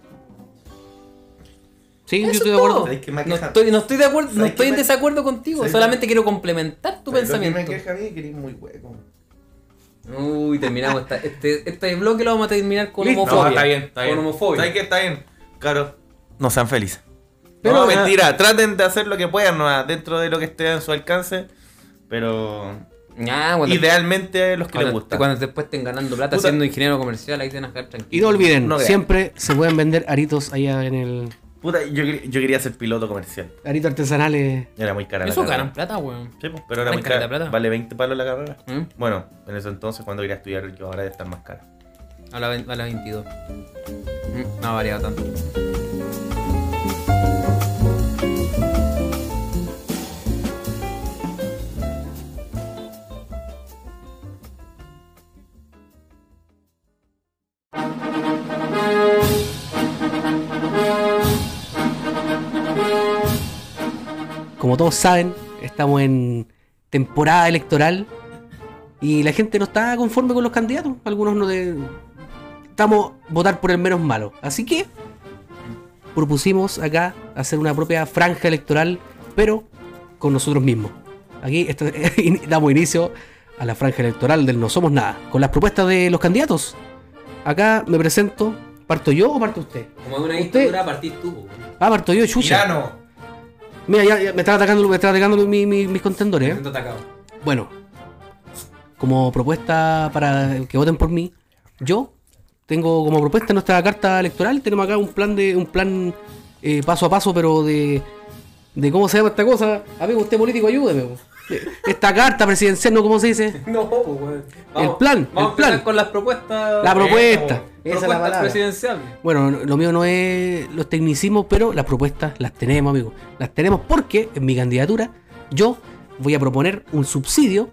Sí, yo estoy de acuerdo. ¿Sabes qué me No estoy, no estoy de acuerdo, no ¿Sabes estoy en desacuerdo contigo, ¿Sabes solamente quiero complementar tu ¿Sabes lo que pensamiento. me queja a mí? Que eres muy hueco. Uy, terminamos esta- este, este bloque lo vamos a terminar con Listo. homofobia. No, está bien, está bien. Con homofobia. ¿Sabes qué? Está bien. Claro. No sean felices. Pero, no, ah, mentira. Traten de hacer lo que puedan ¿no? dentro de lo que esté en su alcance. Pero Ah, cuando, idealmente los que les gusta. cuando después estén ganando plata Puta. siendo ingeniero comercial, ahí te van a quedar Y tranquilos. no olviden, No siempre se pueden vender aritos allá en el. Puta, yo, yo quería ser piloto comercial. Aritos artesanales. Era muy cara la Eso carrera. ganan plata, weón. Sí, pues, pero era muy cara. plata. Vale 20 palos la carrera. ¿Mm? Bueno, en ese entonces cuando quería estudiar yo ahora debe estar más cara. A la, ve- a la 22. Mm, No ha variado tanto. Como todos saben, estamos en temporada electoral y la gente no está conforme con los candidatos. Algunos no de... Estamos votar por el menos malo. Así que propusimos acá hacer una propia franja electoral, pero con nosotros mismos. Aquí damos inicio a la franja electoral del No Somos Nada, con las propuestas de los candidatos. Acá me presento. ¿Parto yo o parto usted? Como de una Usted- dictadura partís tú. Ah, parto yo, chucha. ¡Tirano! Mira, ya, ya me están atacando, me están atacando mi- mi- mis contendores. ¿eh? Bueno, como propuesta para que voten por mí, yo tengo como propuesta en nuestra carta electoral, tenemos acá un plan de un plan eh, paso a paso, pero de, de cómo se llama esta cosa. Amigo, usted político, ayúdeme. Esta carta presidencial, ¿no? ¿Cómo se dice? No, pues. El plan, Vamos el plan. con las propuestas. La propuesta. Esa es la palabra. presidenciales. Bueno, lo mío no es los tecnicismos, pero las propuestas las tenemos, amigo. Las tenemos porque en mi candidatura yo voy a proponer un subsidio.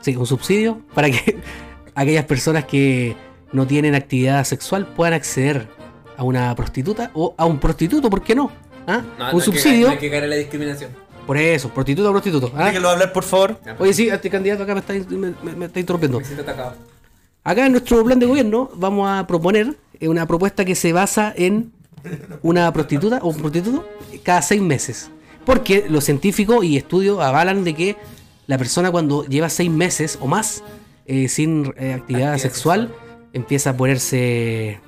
Sí, un subsidio para que aquellas personas que no tienen actividad sexual puedan acceder a una prostituta o a un prostituto, ¿por qué no? ¿Ah? No, no un hay que subsidio. no hay que caer en la discriminación. Por eso, prostituta o prostituto. ¿ah? Déjenlo hablar, por favor. Oye, sí, este candidato acá me está, me- me- me está interrumpiendo. Me siento atacado. Acá en nuestro plan de gobierno vamos a proponer eh, una propuesta que se basa en una prostituta o un prostituto cada seis meses. Porque los científicos y estudios avalan de que la persona cuando lleva seis meses o más eh, sin eh, actividad Actividad sexual, empieza a ponerse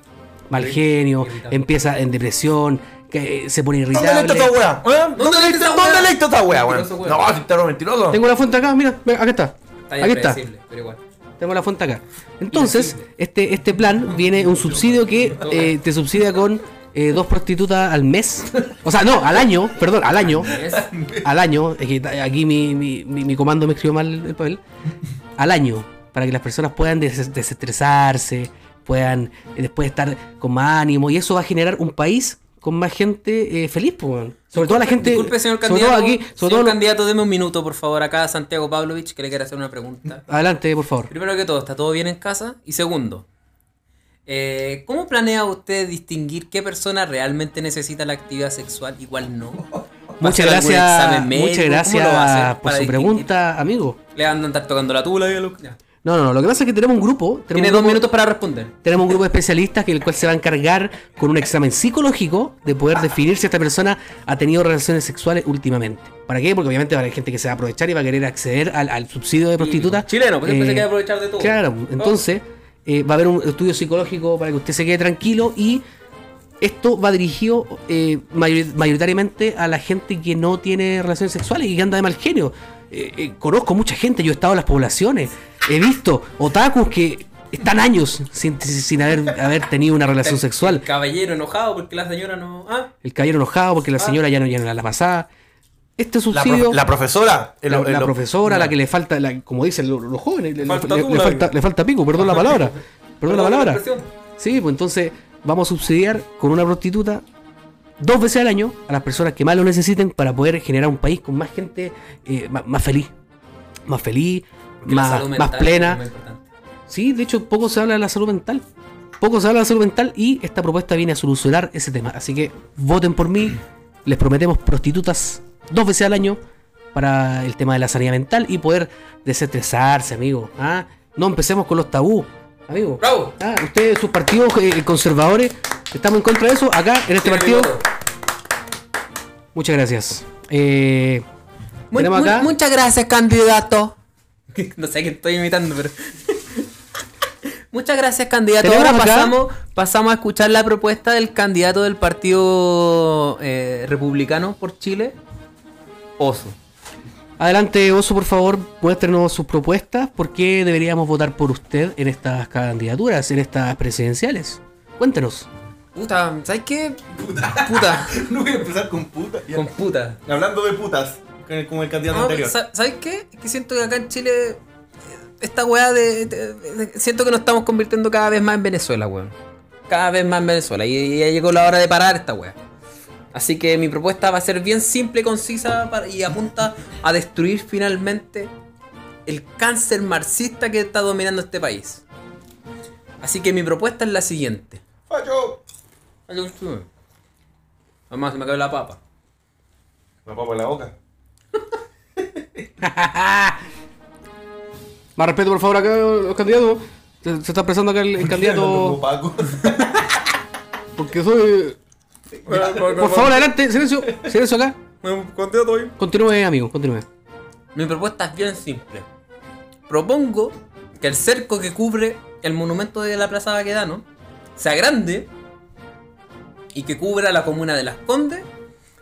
mal genio, empieza en depresión, que, se pone ¿Dónde leíste irritable. esta wea? ¿Eh? ¿Dónde ¿Dónde leíste leíste esa ¿Dónde wea? leíste esta weón? Weón. No, si está mentiroso. Tengo la fuente acá, mira, acá está. Aquí está. pero igual. Tengo la fuente acá. Entonces, este, este plan viene un subsidio que eh, te subsidia con eh, dos prostitutas al mes. O sea, no, al año, perdón, al año. Al año. Es que ta- aquí mi, mi, mi- mi comando me escribió mal el papel. Al año. Para que las personas puedan des- desestresarse, puedan después estar con más ánimo. Y eso va a generar un país con más gente eh, feliz, pues. Sobre todo la gente. Disculpe, señor sobre candidato. todo aquí. Sobre señor todo candidato, deme un minuto, por favor, acá a Santiago Pavlovich, que le quiere hacer una pregunta. Adelante, por favor. Primero que todo, ¿está todo bien en casa? Y segundo, eh, ¿cómo planea usted distinguir qué persona realmente necesita la actividad sexual? Igual no. ¿Va a Muchas gracias, médico? muchas ¿Cómo gracias por su distinguir? pregunta, amigo. Le van a andar tocando la tula y. No, no, no. Lo que pasa es que tenemos un grupo. Tenemos Tiene un dos minutos para responder. Tenemos un grupo de especialistas que el cual se va a encargar con un examen psicológico de poder definir si esta persona ha tenido relaciones sexuales últimamente. ¿Para qué? Porque obviamente va a haber gente que se va a aprovechar y va a querer acceder al, al subsidio de prostituta. Chileno, pues siempre Eh, se quiere aprovechar de todo. Claro, entonces eh, va a haber un estudio psicológico para que usted se quede tranquilo y esto va dirigido eh, mayor- mayoritariamente a la gente que no tiene relaciones sexuales y que anda de mal genio. Eh, eh, conozco mucha gente, yo he estado en las poblaciones, he visto otakus que están años sin, sin haber, haber tenido una relación sexual. Caballero enojado porque la señora no. Ah, El caballero enojado porque la señora ya no ya no la pasada. Este La, subsidio... prof- la profesora. el- La, el- la profesora, la que le falta, la- como dicen los, los jóvenes, le, le- Falta le- tú, le la- falta, le falta pico, perdón la palabra. Perdón la palabra. Sí, pues entonces vamos a subsidiar con una prostituta dos veces al año a las personas que más lo necesiten para poder generar un país con más gente eh, más, más feliz. Más feliz, más, más plena. Sí, de hecho, poco se habla de la salud mental. Poco se habla de la salud mental y esta propuesta viene a solucionar ese tema. Así que voten por mí. Les prometemos prostitutas dos veces al año para el tema de la sanidad mental y poder desestresarse, amigo. ¿ah? No empecemos con los tabú, amigo. ¡Bravo! Ah, ustedes, sus partidos eh, conservadores, estamos en contra de eso. Acá, en este partido, muchas gracias. Eh, Mu- tenemos mu- acá. muchas gracias, candidato. no sé a quién estoy imitando, pero. muchas gracias, candidato. Ahora acá- pasamos, pasamos a escuchar la propuesta del candidato del Partido eh, Republicano por Chile, Oso. Adelante, Oso, por favor, muéstrenos sus propuestas. ¿Por qué deberíamos votar por usted en estas candidaturas, en estas presidenciales? Cuéntenos. Puta, ¿sabes qué? Puta. No voy a empezar con puta. ya. Con puta. Hablando de putas, como el candidato No, anterior. sa- ¿Sabes qué? Es que siento que acá en Chile. Esta weá de, de- de- Siento que nos estamos convirtiendo cada vez más en Venezuela, weón. Cada vez más en Venezuela. Y, y ya llegó la hora de parar esta weá. Así que mi propuesta va a ser bien simple, concisa para- y apunta a destruir finalmente el cáncer marxista que está dominando este país. Así que mi propuesta es la siguiente. ¡Facho! Mamá, se me cae la papa. La papa en la boca. Más respeto, por favor, acá, los candidatos. Se, se está expresando acá el, el candidato. Paco. Porque soy. Por favor, adelante, silencio. Silencio acá. Candidato hoy. Continúe, amigo, continúe. Mi propuesta es bien simple. Propongo que el cerco que cubre el monumento de la Plaza Baquedano sea grande y que cubra la comuna de Las Condes,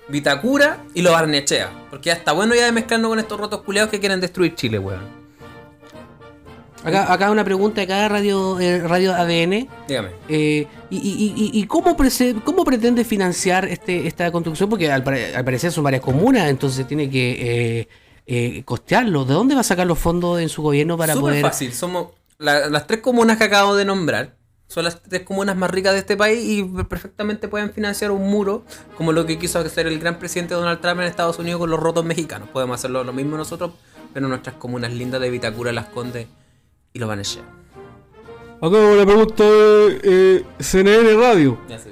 Vitacura y los Barnechea. Porque ya está bueno ya de mezclarnos con estos rotos culeados que quieren destruir Chile, weón. Acá, acá una pregunta de cada radio, eh, radio ADN. Dígame. Eh, y, y- y- y cómo, prese- cómo pretende financiar este, esta construcción? Porque al, pare- al parecer son varias comunas, entonces tiene que eh, eh, costearlo. ¿De dónde va a sacar los fondos en su gobierno para Súper poder...? fácil. Somos la- las tres comunas que acabo de nombrar. Son las tres comunas más ricas de este país y perfectamente pueden financiar un muro como lo que quiso hacer el gran presidente Donald Trump en Estados Unidos con los rotos mexicanos. Podemos hacerlo lo mismo nosotros, pero en nuestras comunas lindas de Vitacura, Las Condes y los Banechea. Acá una pregunta de eh, CNN Radio. Ya se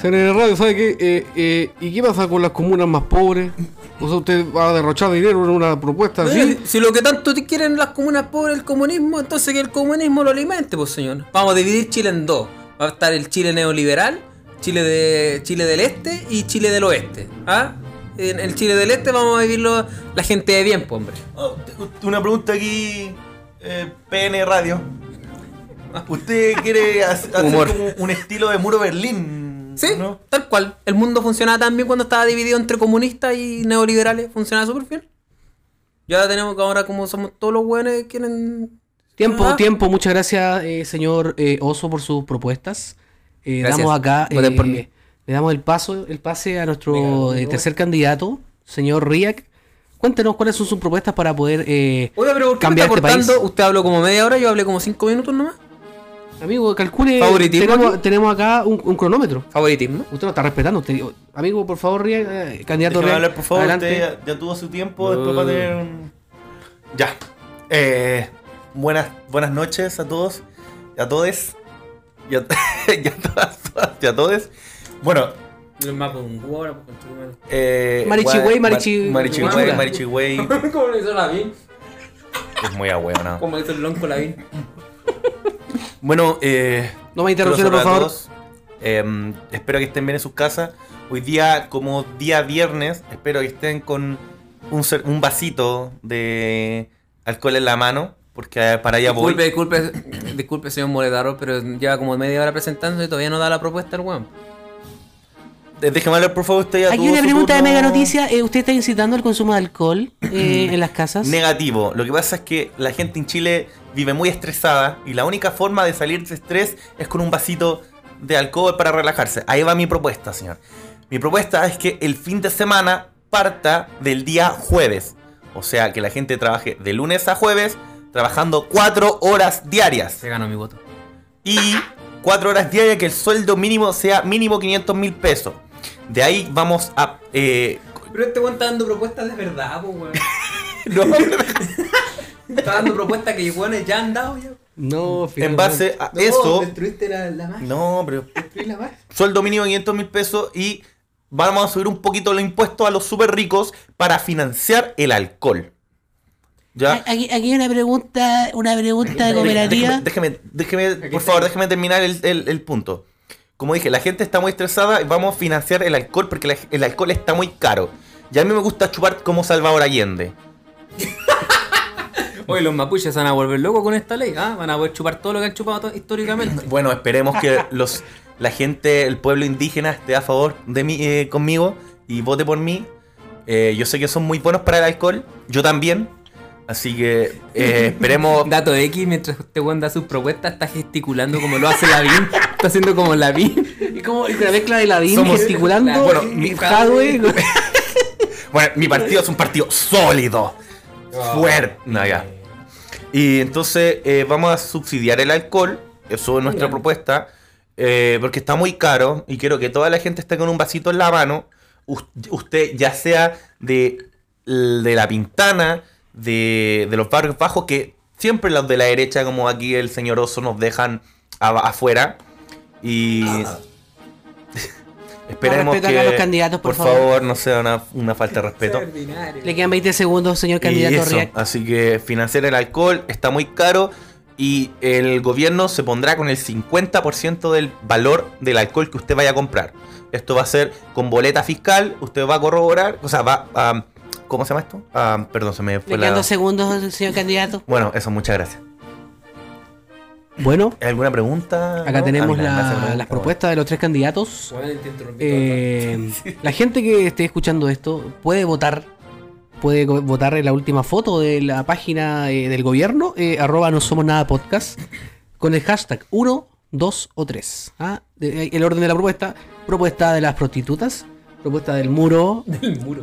CNN Radio, ¿sabe qué? Eh, eh, ¿Y qué pasa con las comunas más pobres? O sea, usted va a derrochar dinero en una propuesta así. Eh, Si lo que tanto te quieren las comunas pobres el comunismo, entonces que el comunismo lo alimente, pues señor. Vamos a dividir Chile en dos. Va a estar el Chile neoliberal, Chile de Chile del Este y Chile del Oeste. ¿Ah? En el Chile del Este vamos a vivirlo la gente de bien, pues hombre. Oh, una pregunta aquí, eh, PN Radio. ¿Usted quiere hac- hacer como un estilo de muro Berlín? Sí, ¿no? tal cual. El mundo funcionaba tan bien cuando estaba dividido entre comunistas y neoliberales. Funcionaba súper bien. Ya tenemos que ahora como somos todos los buenos que quieren... Tiempo, Ah. tiempo. Muchas gracias, eh, señor eh, Oso, por sus propuestas. Eh, damos acá, por eh, mí. le damos el paso, el pase a nuestro Venga, eh, tercer candidato, señor Riak. Cuéntenos cuáles son sus propuestas para poder eh, Oiga, pero ¿por qué me cambiar está este país. cortando? Usted habló como media hora, yo hablé como cinco minutos nomás. Amigo, calcule. ¿Favoritismo Tenemos, acá un, un cronómetro. Favoritismo. Usted no está respetando. Usted, amigo, por favor, eh, candidato Déjame Riak, hablar, por favor. adelante. Usted ya, ya tuvo su tiempo. Después va a tener un... Ya. Eh, buenas, buenas noches a todos. Y a todes. Y a, y a todas, todas, y a todes. Bueno, El mapa de un ahora, pues, eh. ¿Cómo le hizo la bien? Es muy ahueonado. Como dice el lonco Lavín. Bueno, eh. No me quiero por favor. Eh, espero que estén bien en sus casas. Hoy día, como día viernes, espero que estén con un, cer- un vasito de alcohol en la mano. Porque para allá voy. Disculpe, disculpe, disculpe, señor Moretaro, pero lleva como media hora presentando y todavía no da la propuesta el weón. Eh, Déjeme hablar, por favor, usted ya Aquí una pregunta de. Mega Noticia. eh, ¿Usted está incitando al consumo de alcohol eh, en las casas? Negativo. Lo que pasa es que la gente en Chile vive muy estresada y la única forma de salir de estrés es con un vasito de alcohol para relajarse. Ahí va mi propuesta, señor. Mi propuesta es que el fin de semana parta del día jueves. O sea, que la gente trabaje de lunes a jueves trabajando cuatro horas diarias. Se ganó mi voto. Y cuatro horas diarias que el sueldo mínimo sea mínimo 500 mil pesos. De ahí vamos a... eh, Pero este weón está dando propuestas de verdad, pues weón. no, Está dando propuestas que weones ya han dado ya. No, en base a No, eso... Destruiste la, la magia. No, pero Destruí la magia. sueldo mínimo 500 mil pesos y vamos a subir un poquito los impuestos a los súper ricos para financiar el alcohol. ¿Ya? Aquí, aquí hay una pregunta, una pregunta de cooperativa. Déjeme, déjeme, déjeme, por favor, déjeme terminar el, el- el punto. Como dije, la gente está muy estresada y vamos a financiar el alcohol porque la- el alcohol está muy caro. Y a mí me gusta chupar como Salvador Allende. Oye, los mapuches se van a volver locos con esta ley. ¿ah? Van a poder chupar todo lo que han chupado históricamente. Bueno, esperemos que los, la gente, el pueblo indígena esté a favor de mí, eh, conmigo y vote por mí. Eh, yo sé que son muy buenos para el alcohol, yo también. Así que eh, esperemos. Dato X, mientras este weón da sus propuestas, está gesticulando como lo hace Lavín. Está haciendo como Lavín. Y como la mezcla de Ladín Somos- gesticulando, Bueno, y mi- Hadwe, Bueno, mi partido es un partido sólido, fuerte. No, ya. Y entonces eh, vamos a subsidiar el alcohol, eso es nuestra Bien. propuesta, eh, porque está muy caro y quiero que toda la gente esté con un vasito en la mano. Us- Usted, ya sea de, de la pintana, de, de los barrios bajos, que siempre los de la derecha, como aquí el señor Oso, nos dejan afuera. Y esperemos No que, a los candidatos, por por favor. favor, no sea una, una falta de respeto. le quedan 20 segundos, señor Y candidato eso, así que financiar el alcohol está muy caro y el gobierno se pondrá con el 50% del valor del alcohol que usted vaya a comprar. Esto va a ser con boleta fiscal, usted va a corroborar, o sea, va a... ¿Cómo se llama esto? Ah, perdón, se me Le fue quedan la... dos segundos, señor candidato. Bueno, eso, muchas gracias. Bueno, ¿Alguna pregunta? acá ¿No? tenemos Ah, mira, la- me hace pregunta. las propuestas de los tres candidatos. Eh, la gente que esté escuchando esto puede votar. Puede votar en la última foto de la página eh, del gobierno, eh, arroba no somos nada podcast, con el hashtag 1, 2 o 3. ¿ah? De- el orden de la propuesta, propuesta de las prostitutas, propuesta del muro, Del muro.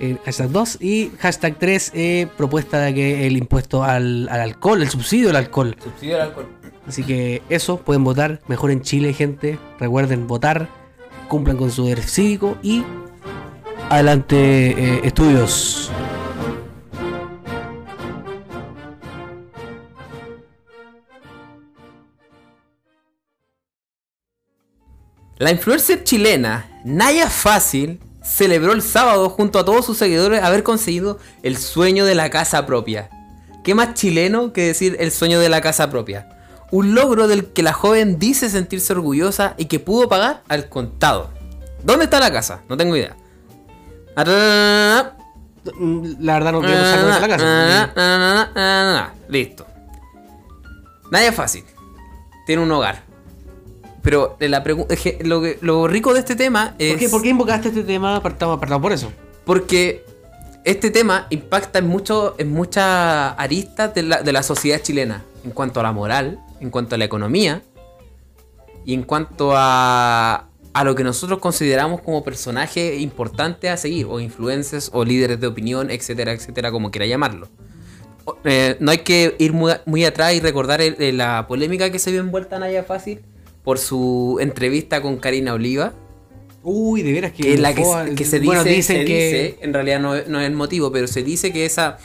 Eh, hashtag 2 y hashtag 3, eh, propuesta de que el impuesto al, al alcohol, el subsidio al alcohol. Subsidio al alcohol. Así que eso, pueden votar. Mejor en Chile, gente. Recuerden votar. Cumplan con su deber cívico. Y adelante, eh, estudios. La influencer chilena Naya Fácil celebró el sábado junto a todos sus seguidores haber conseguido el sueño de la casa propia. ¿Qué más chileno que decir el sueño de la casa propia? Un logro del que la joven dice sentirse orgullosa y que pudo pagar al contado. ¿Dónde está la casa? No tengo idea. La verdad no quiero de la casa. Ah, Listo. Nada fácil. Tiene un hogar. Pero la es que lo, que- lo rico de este tema es. ¿Por qué, por qué invocaste este tema? Apartado, apartado por eso. Porque este tema impacta en, mucho, en muchas aristas de la, de la sociedad chilena. En cuanto a la moral, en cuanto a la economía y en cuanto a, a lo que nosotros consideramos como personajes importantes a seguir, o influencers, o líderes de opinión, etcétera, etcétera, como quiera llamarlo. Eh, no hay que ir muy, muy atrás y recordar el- el- la polémica que se vio envuelta en Naya Fácil por su entrevista con Karina Oliva Uy, de veras que. que, la que, Foa- se- que se dice, bueno, dicen se que. dice, en realidad no, no es el motivo, pero se dice que esa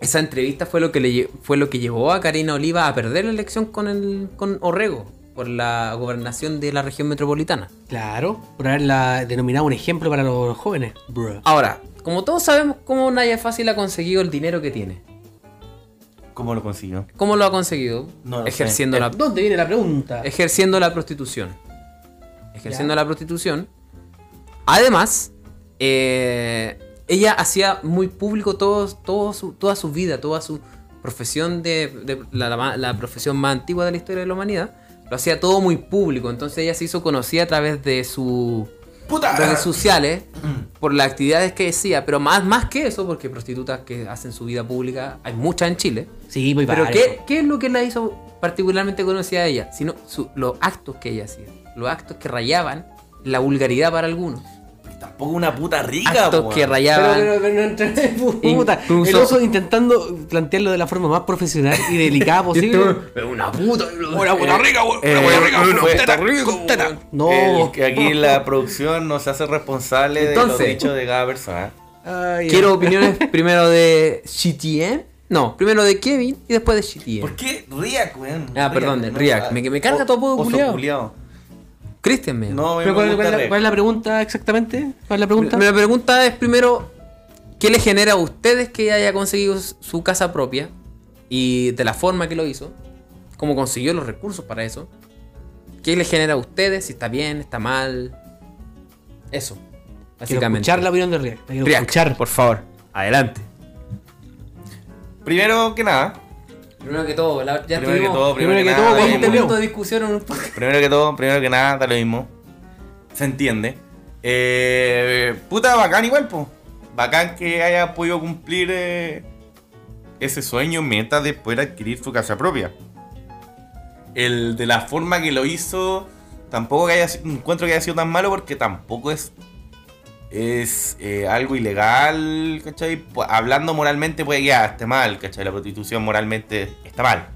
esa entrevista fue lo que le fue lo que llevó a Karina Oliva a perder la elección con el con Orrego por la gobernación de la región metropolitana. Claro, por haberla denominado un ejemplo para los jóvenes. Bruh. Ahora, como todos sabemos cómo Naya Fácil ha conseguido el dinero que tiene. ¿Cómo lo consiguió? ¿Cómo lo ha conseguido? No lo ejerciendo sé. la ¿Dónde viene la pregunta? ejerciendo la prostitución. Ejerciendo Ya. la prostitución. Además, eh, ella hacía muy público todo, todo su- toda su vida, toda su profesión de, de la, la- la profesión más antigua de la historia de la humanidad. Lo hacía todo muy público. Entonces ella se hizo conocida a través de sus ¡Puta! redes sociales por las actividades que decía. Pero más, más que eso, porque prostitutas que hacen su vida pública hay muchas en Chile. Sí, muy Pero. ¿qué, qué es lo que la hizo particularmente conocida a ella? Sino su- los actos que ella hacía. Los actos que rayaban la vulgaridad para algunos. Tampoco una puta rica, actos que weón. rayaban. Pero, pero, pero, entre- puta, Incluso- el oso intentando plantearlo de la forma más profesional y delicada posible. Pero una puta. Una puta rica, weón. Eh, Una puta rica, teta, con teta. No. Que aquí la producción nos hace responsable de los dichos de cada persona. Ay, Quiero opiniones primero de Chitien. No, primero de Kevin y después de Chitien. ¿Por qué Riak, weón? Ah, perdón, de Riak. Me- me carga todo poco oso Cristian me No, me ¿Pero cuál, es la, Riak. cuál es la pregunta exactamente? ¿Cuál es la pregunta? Me- La pregunta es primero, ¿qué le genera a ustedes que haya conseguido su casa propia? Y de la forma que lo hizo, cómo consiguió los recursos para eso. ¿Qué le genera a ustedes? Si está bien, está mal. Eso, Quiero básicamente. escuchar la opinión de Riak. La quiero Riak, escuchar. por favor, adelante. Primero que nada, Primero que todo, la- ya primero que tuvimos todo, primero, primero que, que todo, nada, da lo 20 20 mismo. minutos de discusión en un. Primero que todo, primero que nada, da lo mismo. Se entiende. Eh, puta, bacán igual, po. Bacán que haya podido cumplir eh, ese sueño, meta de poder adquirir su casa propia. El de la forma que lo hizo, tampoco que haya, encuentro que haya sido tan malo porque tampoco es es eh, algo ilegal, ¿cachai? Hablando moralmente puede que ya esté mal, ¿cachai? La prostitución moralmente está mal.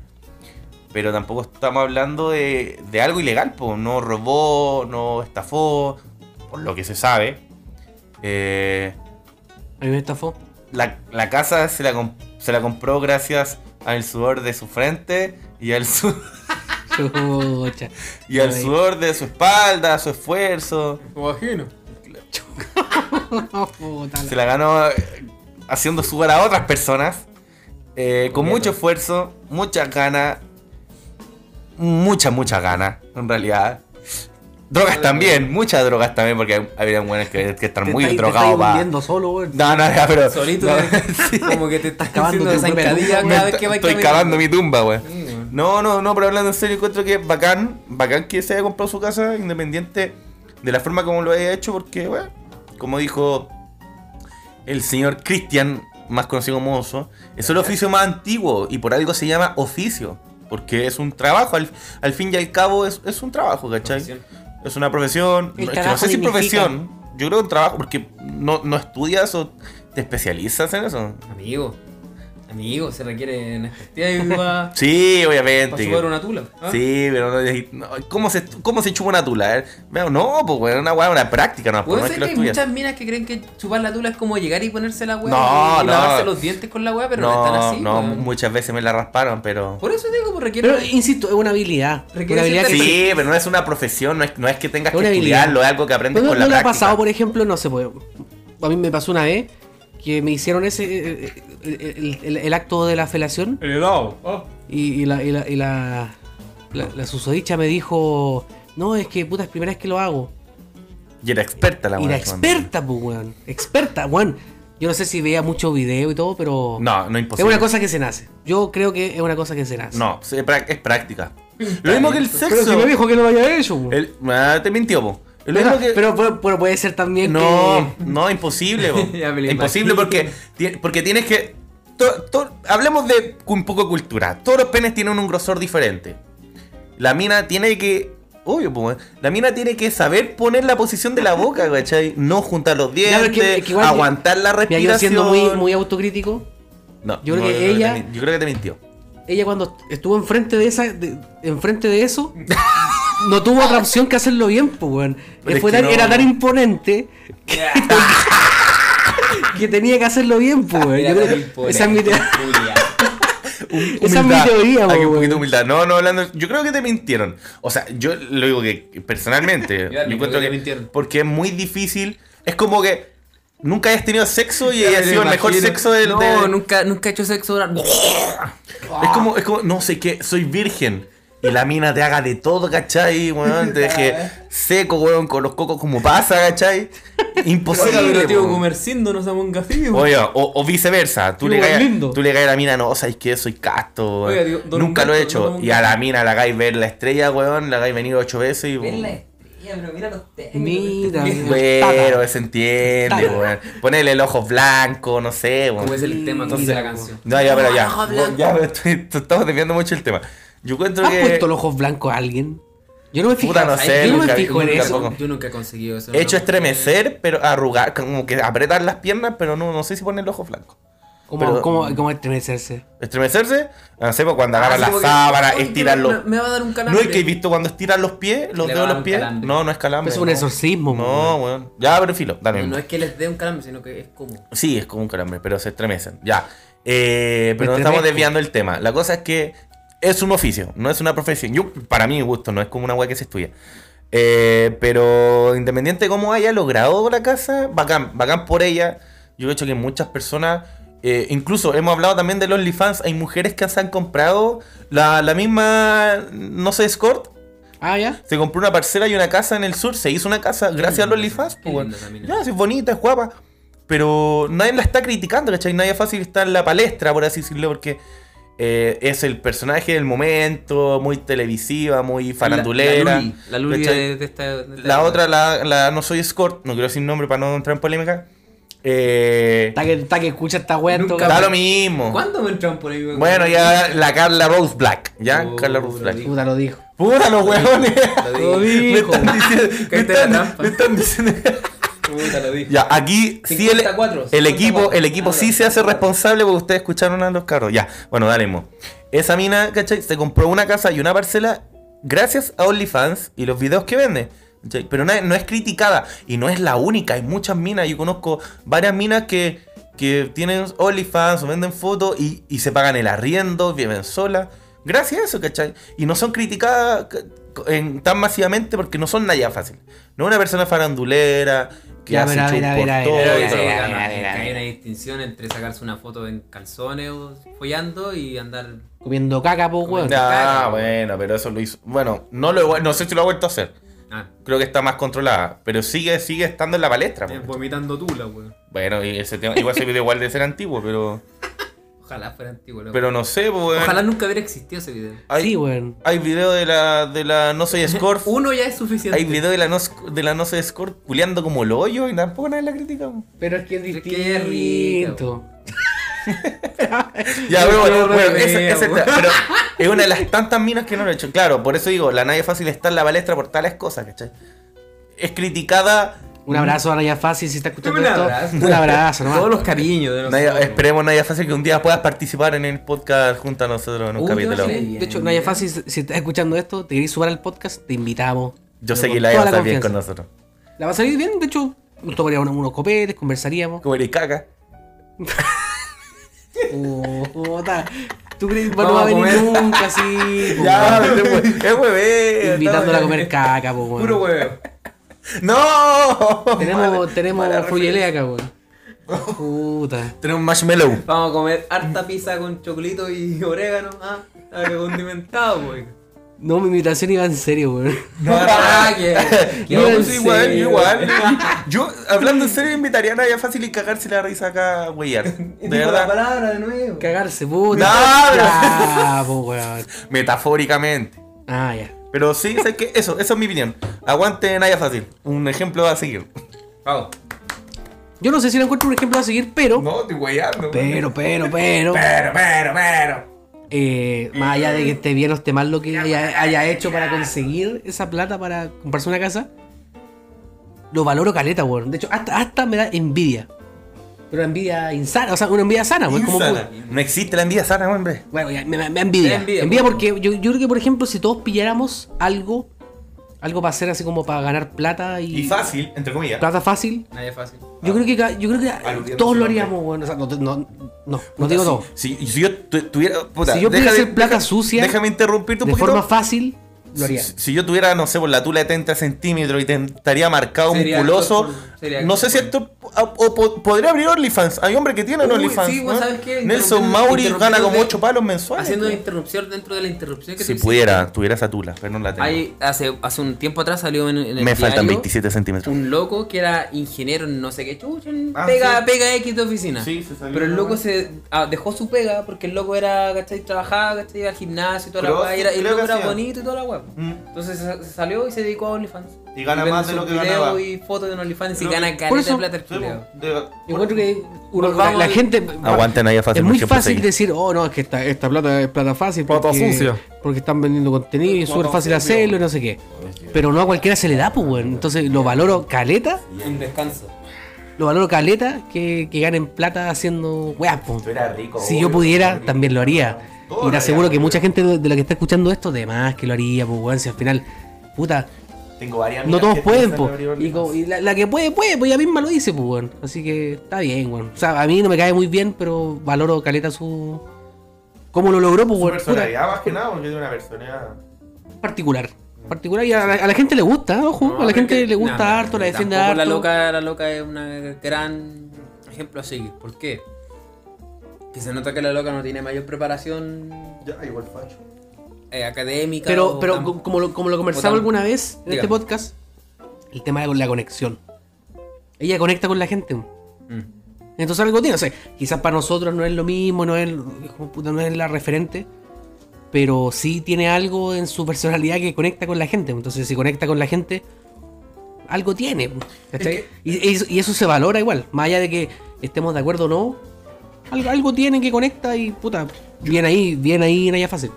Pero tampoco estamos hablando de, de algo ilegal, pues no robó, no estafó, por lo que se sabe. Eh, A mí me estafó. la, la casa se la, se la compró gracias al sudor de su frente y al, su- Chucha. y al sudor de su espalda, su esfuerzo. Imagino. Puta Se la ganó eh, haciendo sudor a otras personas. eh, con mucho esfuerzo, muchas ganas. Muchas, muchas ganas, en realidad. Drogas también, muchas drogas también, porque había buenas que, que están Te muy drogados solo. No, no, ya, pero. Solito, no, te- como que te estás cavando esa encadilla cada me vez que vas estoy cavando mi tumba, güey. No, no, no, pero hablando en serio, encuentro que bacán, bacán que se haya comprado su casa independiente de la forma como lo haya hecho, porque, bueno, como dijo el señor Cristian, más conocido como Oso, es el oficio más antiguo y por algo se llama oficio, porque es un trabajo, al, al fin y al cabo es, es un trabajo, ¿cachai? Profesión. Es una profesión, no, es que no sé si profesión, yo creo que un trabajo, porque no, no estudias o te especializas en eso. Amigo, amigo, se requiere va Sí, para obviamente. chupar una tula. ¿ah? Sí, pero no, no, ¿cómo, se, ¿cómo se chupa una tula? Eh, No, pues bueno, una weá, una práctica, no, pues, Puede no es ser que que hay estudias. muchas minas que creen que chupar la tula es como llegar y ponerse la weá No, y, y no. lavarse los dientes con la weá, pero no, no, están así. no, weón. muchas veces me la rasparon, pero... Por eso digo, pues requiere. Pero insisto, es una habilidad. Requiere Una habilidad cierta que Sí, pero no es una profesión, no es, no es que tengas Es que habilidad. estudiarlo, es algo que aprendes ¿No, con no la le ha práctica. pasado, por ejemplo, no sé, pues, a mí me pasó una vez que me hicieron ese eh, eh, el, el- el acto de la felación El helado. ah. y, y la, y, la, y la, la- la susodicha me dijo, no, es que puta, es primera vez que lo hago. Y era experta la y la weá, experta, pues, weón. Experta, weón. Yo no sé si veía mucho video y todo, pero No, no es imposible. una cosa que se nace. Yo creo que es una cosa que se nace. No, es es práctica. Lo mismo que el Pero sexo. si me dijo que no lo había hecho, weón. El- ah, te mintió, po. Pero, mismo que... pero, pero- pero puede ser también No, que... no, imposible, imposible porque, porque tienes que. to- to- hablemos de un poco de cultura. Todos los penes tienen un grosor diferente. La mina tiene que. Obvio, pues, la mina tiene que saber poner la posición de la boca, ¿cachai? No juntar los dientes, que- que aguantar la Mira, respiración. yo siendo muy, muy autocrítico, No, yo creo no, que te ella- min- yo creo que te mintió. ella cuando estuvo enfrente de esa, de- enfrente de eso, no tuvo otra opción que hacerlo bien, pues, weón. Es Fue que tan- no. Era tan imponente que tenía que hacerlo bien, pues, weón. Yo creo que esa es mi, te- esa es mi teoría, Hay pues, un poquito de humildad. No, no, hablando. Yo creo que te mintieron. O sea, yo lo digo que personalmente. Yo encuentro que que. Porque es muy difícil. Es como que. nunca hayas tenido sexo y Ya haya me sido el mejor sexo del. No, de- nunca, nunca he hecho sexo oral. Es como, es como, no sé qué, soy virgen. Y la mina te haga de todo, ¿cachai? Weón, te deje seco, weón, con los cocos como pasa, ¿cachai? Imposible. Oiga, pero tío, comerciando no somos un gafillo. Oye, o, o viceversa, tú le, caes, tú le caes a la mina, no, sabes que soy casto. Oiga, tío, nunca lo he hecho. y a la mina la hagáis ver la estrella, weón, la hagáis venir ocho veces y. Ven la estrella, pero mira los términos. Mira, Bueno, se entiende, weón. Ponele el ojo blanco, no sé, weón. Como es el tema entonces de la canción. No, ya, pero ya. Ya, pero estoy- estamos desviando mucho el tema. Yo encuentro ¿Has que. puesto los ojos blancos a alguien? Yo no me fijo. Puta, no sé, yo no nunca- me fijo en nunca eso. tampoco. Yo nunca he conseguido eso. He hecho no, estremecer, pero arrugar, como que apretar las piernas, pero no, no sé si poner el ojo blanco. ¿Cómo, Pero- cómo, cómo estremecerse? Estremecerse, no sé, pues cuando Ah, agarran sábanas, Ay, estiran los. me- Me va a dar un ¿No calambre. es que he visto cuando estiran los pies, los dedos de los pies? calambre. No, no es calambre. Es un no. exorcismo. No, weón. Ya, pero filo, dale. No, no es que les dé un calambre, sino que es como. Sí, es como un calambre, pero se estremecen. Ya. Eh, pero no estamos desviando el tema. La cosa es que es un oficio, no es una profesión. Yo, para mí, gusto, no es como una weá que se estudia. Eh, pero independiente de cómo haya logrado la casa, bacán, bacán por ella. Yo he hecho que muchas personas, eh, incluso hemos hablado también de los OnlyFans, hay mujeres que se han comprado la, la misma, no sé, escort. Ah, ya. Se compró una parcela y una casa en el sur, se hizo una casa gracias a los OnlyFans. Pues, sí, es bonita, es guapa. Pero nadie la está criticando, ¿cachai? Nadie fácil está en la palestra, por así decirlo, porque eh, es el personaje del momento, muy televisiva, muy farandulera. La, la Luli, la Luli de, de esta. de esta- La otra, la, la no soy escort, no quiero decir nombre para no entrar en polémica. Eh, Está que, está que escucha esta wea caso. lo mismo. ¿Cuándo me entran por ahí? Bueno, ya la Carla Rose Black. ¿Ya? Oh, Carla Rose lo Black. dijo. Puta, lo dijo. Puta los huevones. Lo dijo. están diciendo. Me están, trampa. me están diciendo. Puta, lo dije. Ya, aquí sí el, 54, el equipo, 54. el equipo sí se hace responsable porque ustedes escucharon a los carros. Ya, bueno, dale, mo. Esa mina, ¿cachai? Se compró una casa y una parcela gracias a OnlyFans y los videos que vende. ¿cachai? Pero no es, no es criticada y no es la única. Hay muchas minas. Yo conozco varias minas que, que tienen OnlyFans o venden fotos y, y se pagan el arriendo, viven solas. Gracias a eso, ¿cachai? Y no son criticadas en- tan masivamente porque no son nada fácil. No es una persona farandulera que Ya, hace a ver, a show por todo hay una distinción entre sacarse una foto en calzones o follando y andar. Comiendo caca, po, weón. Ah, bueno, pero eso lo hizo. Bueno, no lo no sé si lo ha vuelto a hacer. Ah, Creo que está más controlada. Pero sigue, sigue estando en la palestra. eh, po. vomitando tula, weón. Bueno, y ese tema, igual ese video igual de ser antiguo, pero. Ojalá fuera antiguo, loco. Pero no sé, pues. weón. Ojalá nunca hubiera existido ese video. Hay, Sí, weón. hay video de la, de la No Soy Scorp. Uno ya es suficiente. hay video de la No, de la no Soy Scorp culeando como el hoyo y tampoco nadie la critica. Pero es que es distinto. Ya, pero bueno, pero es una de las tantas minas que no lo he hecho. Claro, por eso digo, la Naya Fácil está en la palestra por tales cosas, ¿cachai? Es criticada. Un abrazo a Naya Fácil si está escuchando Un esto. abrazo. Un abrazo, nomás. Todos los cariños de nosotros. Naya- esperemos, Naya Fácil, que un día puedas participar en el podcast junto a nosotros en un capítulo. Sí, De hecho, Naya Fácil, si estás escuchando esto, te querés sumar al podcast, te invitamos. Yo sé que la iba a estar bien con nosotros. La va a salir bien, de hecho, nos tomaríamos unos, unos copetes, conversaríamos. Como eres caca. Puta. ¿Tú crees que no Vamos va a venir comer. nunca así? Ya, pero es hue- es hueveo. Invitándola a no, comer caca, po, weón. Puro huevo. ¡No! Tenemos, Mala- tenemos mala acá, weón. Puta. Tenemos marshmallow. Vamos a comer harta pizza con chocolito y orégano. Ah, ah, que condimentado, pues. No, mi invitación iba en serio, weón. Ah, que- sí, a- igual, serio. igual. Yo, hablando en serio, invitaría a Naya Fácil y cagarse la risa acá, weyar. De Dijo la verdad. palabra de nuevo. Cagarse, puta. No, Ya, po, weón. Metafóricamente. Ah, ya. Pero sí, sé que eso, eso es mi opinión. Aguante Naya Fácil. Un ejemplo a seguir. Vamos. Yo no sé si lo encuentro un ejemplo a seguir, pero. No, estoy weyando. Pero, pero, pero. Pero, pero, pero. eh, más allá de que esté bien o esté mal lo que haya, haya hecho para conseguir esa plata para comprarse una casa, lo valoro caleta, weón. De hecho, hasta, hasta me da envidia. Pero envidia insana, o sea, una envidia sana, weón. Como, Insana. No existe la envidia sana, hombre. bueno, ya, me, me- envidia. Me envidia, envidia por porque yo, yo creo que, por ejemplo, si todos pilláramos algo, algo para hacer así como para ganar plata y. Y fácil, entre comillas. Plata fácil. Nadie fácil. Yo creo que, ca- yo creo que todos lo haríamos, weón. O sea, no, no, no, no digo todo. Si, si yo tu- tuviera. Puta, Si yo pudiera de- hacer plata deja- sucia, Déjame interrumpirte un De poquito. forma fácil, Lo haría. Si, si yo tuviera, no sé, por la tula de 30 centímetros y te estaría marcado Sería musculoso, por- no sé si actor actor o, o po- podría abrir OnlyFans. Hay hombres que tienen Uy, OnlyFans. sí, ¿no? pues, ¿sabes qué? Nelson Mauri gana como de- 8 palos mensuales. Haciendo una pues. interrupción dentro de la interrupción que Si pudiera, tuviera esa tula, pero no la tengo. Hay, hace, hace un tiempo atrás salió en, en el Me faltan diario 27 centímetros. un loco que era ingeniero en no sé qué chucha, Ah, pega, sí. pega X de oficina. Sí, se salió Pero el una loco se ah, dejó su pega porque el loco era, ¿cachai? Trabajaba, ¿cachai? Iba al gimnasio y toda la weá. y el loco era bonito y toda la weá. Mm. Entonces se, salió y se dedicó a OnlyFans. Y gana vende más de lo que ganaba. y fotos de un OnlyFans y gana caleta de plata el Yo encuentro que uno- la, la gente. Aguanten ahí a fácil, Es muy fácil seguir. decir, oh no, es que esta, esta plata es plata fácil. Plata porque, sucia. Porque están vendiendo contenido y es súper fácil hacerlo y no sé qué. Pero no a cualquiera se le da, pues, weón. Entonces lo valoro caleta, Un descanso. lo valoro caleta que, que ganen plata haciendo weas, pues. Si yo pudiera, también lo haría. Todo Y te aseguro que mucha gente de la que está escuchando esto, de más que lo haría, pues, weón. Si al final, puta, Tengo varias no todos pueden, pues. Y, la, la que puede, puede, pues ella misma lo dice, pues, weón. Así que está bien, weón. O sea, a mí no me cae muy bien, pero valoro caleta su. ¿Cómo lo logró, pues, Su weón? Puta, personalidad más que nada, porque tiene una personalidad. particular. Particular y a la, a la gente le gusta, ojo. No, a la gente que- le gusta no, harto, la defiende harto. La loca, la loca es una gran ejemplo a seguir. ¿Por qué? Que se nota que la loca no tiene mayor preparación Ya, igual facho. eh, académica. Pero, o pero tam- como lo, como lo conversamos alguna vez en este podcast, el tema de la conexión. Ella conecta con la gente. Mm. Entonces algo tiene, o sea, quizás para nosotros no es lo mismo, no es, como puta, no es la referente, pero sí tiene algo en su personalidad que conecta con la gente. Entonces si conecta con la gente, algo tiene. ¿cachai? y, y eso- y eso se valora igual, más allá de que estemos de acuerdo o no, algo, algo tiene que conecta y puta, bien ahí, bien ahí, Naya Fácil.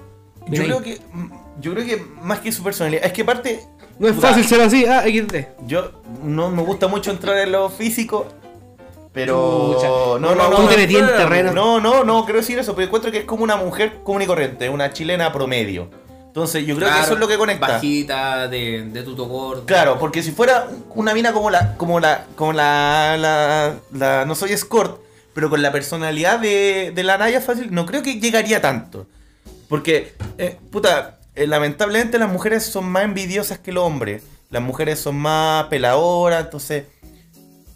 Bien Yo ahí. creo que. mm, Yo creo que más que su personalidad. Es que aparte. No es puta, fácil ser así, ah, XD. Yo no me gusta mucho entrar en lo físico. Pero. Chucha. No, no, no. No, en no, terreno. No, no, no, quiero decir eso. Porque encuentro que es como una mujer común y corriente. Una chilena promedio. Entonces, yo creo que Claro, eso es lo que conecta. Bajita, de, de tuto gordo. Claro, porque si fuera una mina como la, como la, como la, la, la- no soy escort, pero con la personalidad de, de la Naya fácil, no creo que llegaría tanto. Porque, eh, puta, eh, lamentablemente las mujeres son más envidiosas que los hombres. Las mujeres son más peladoras, entonces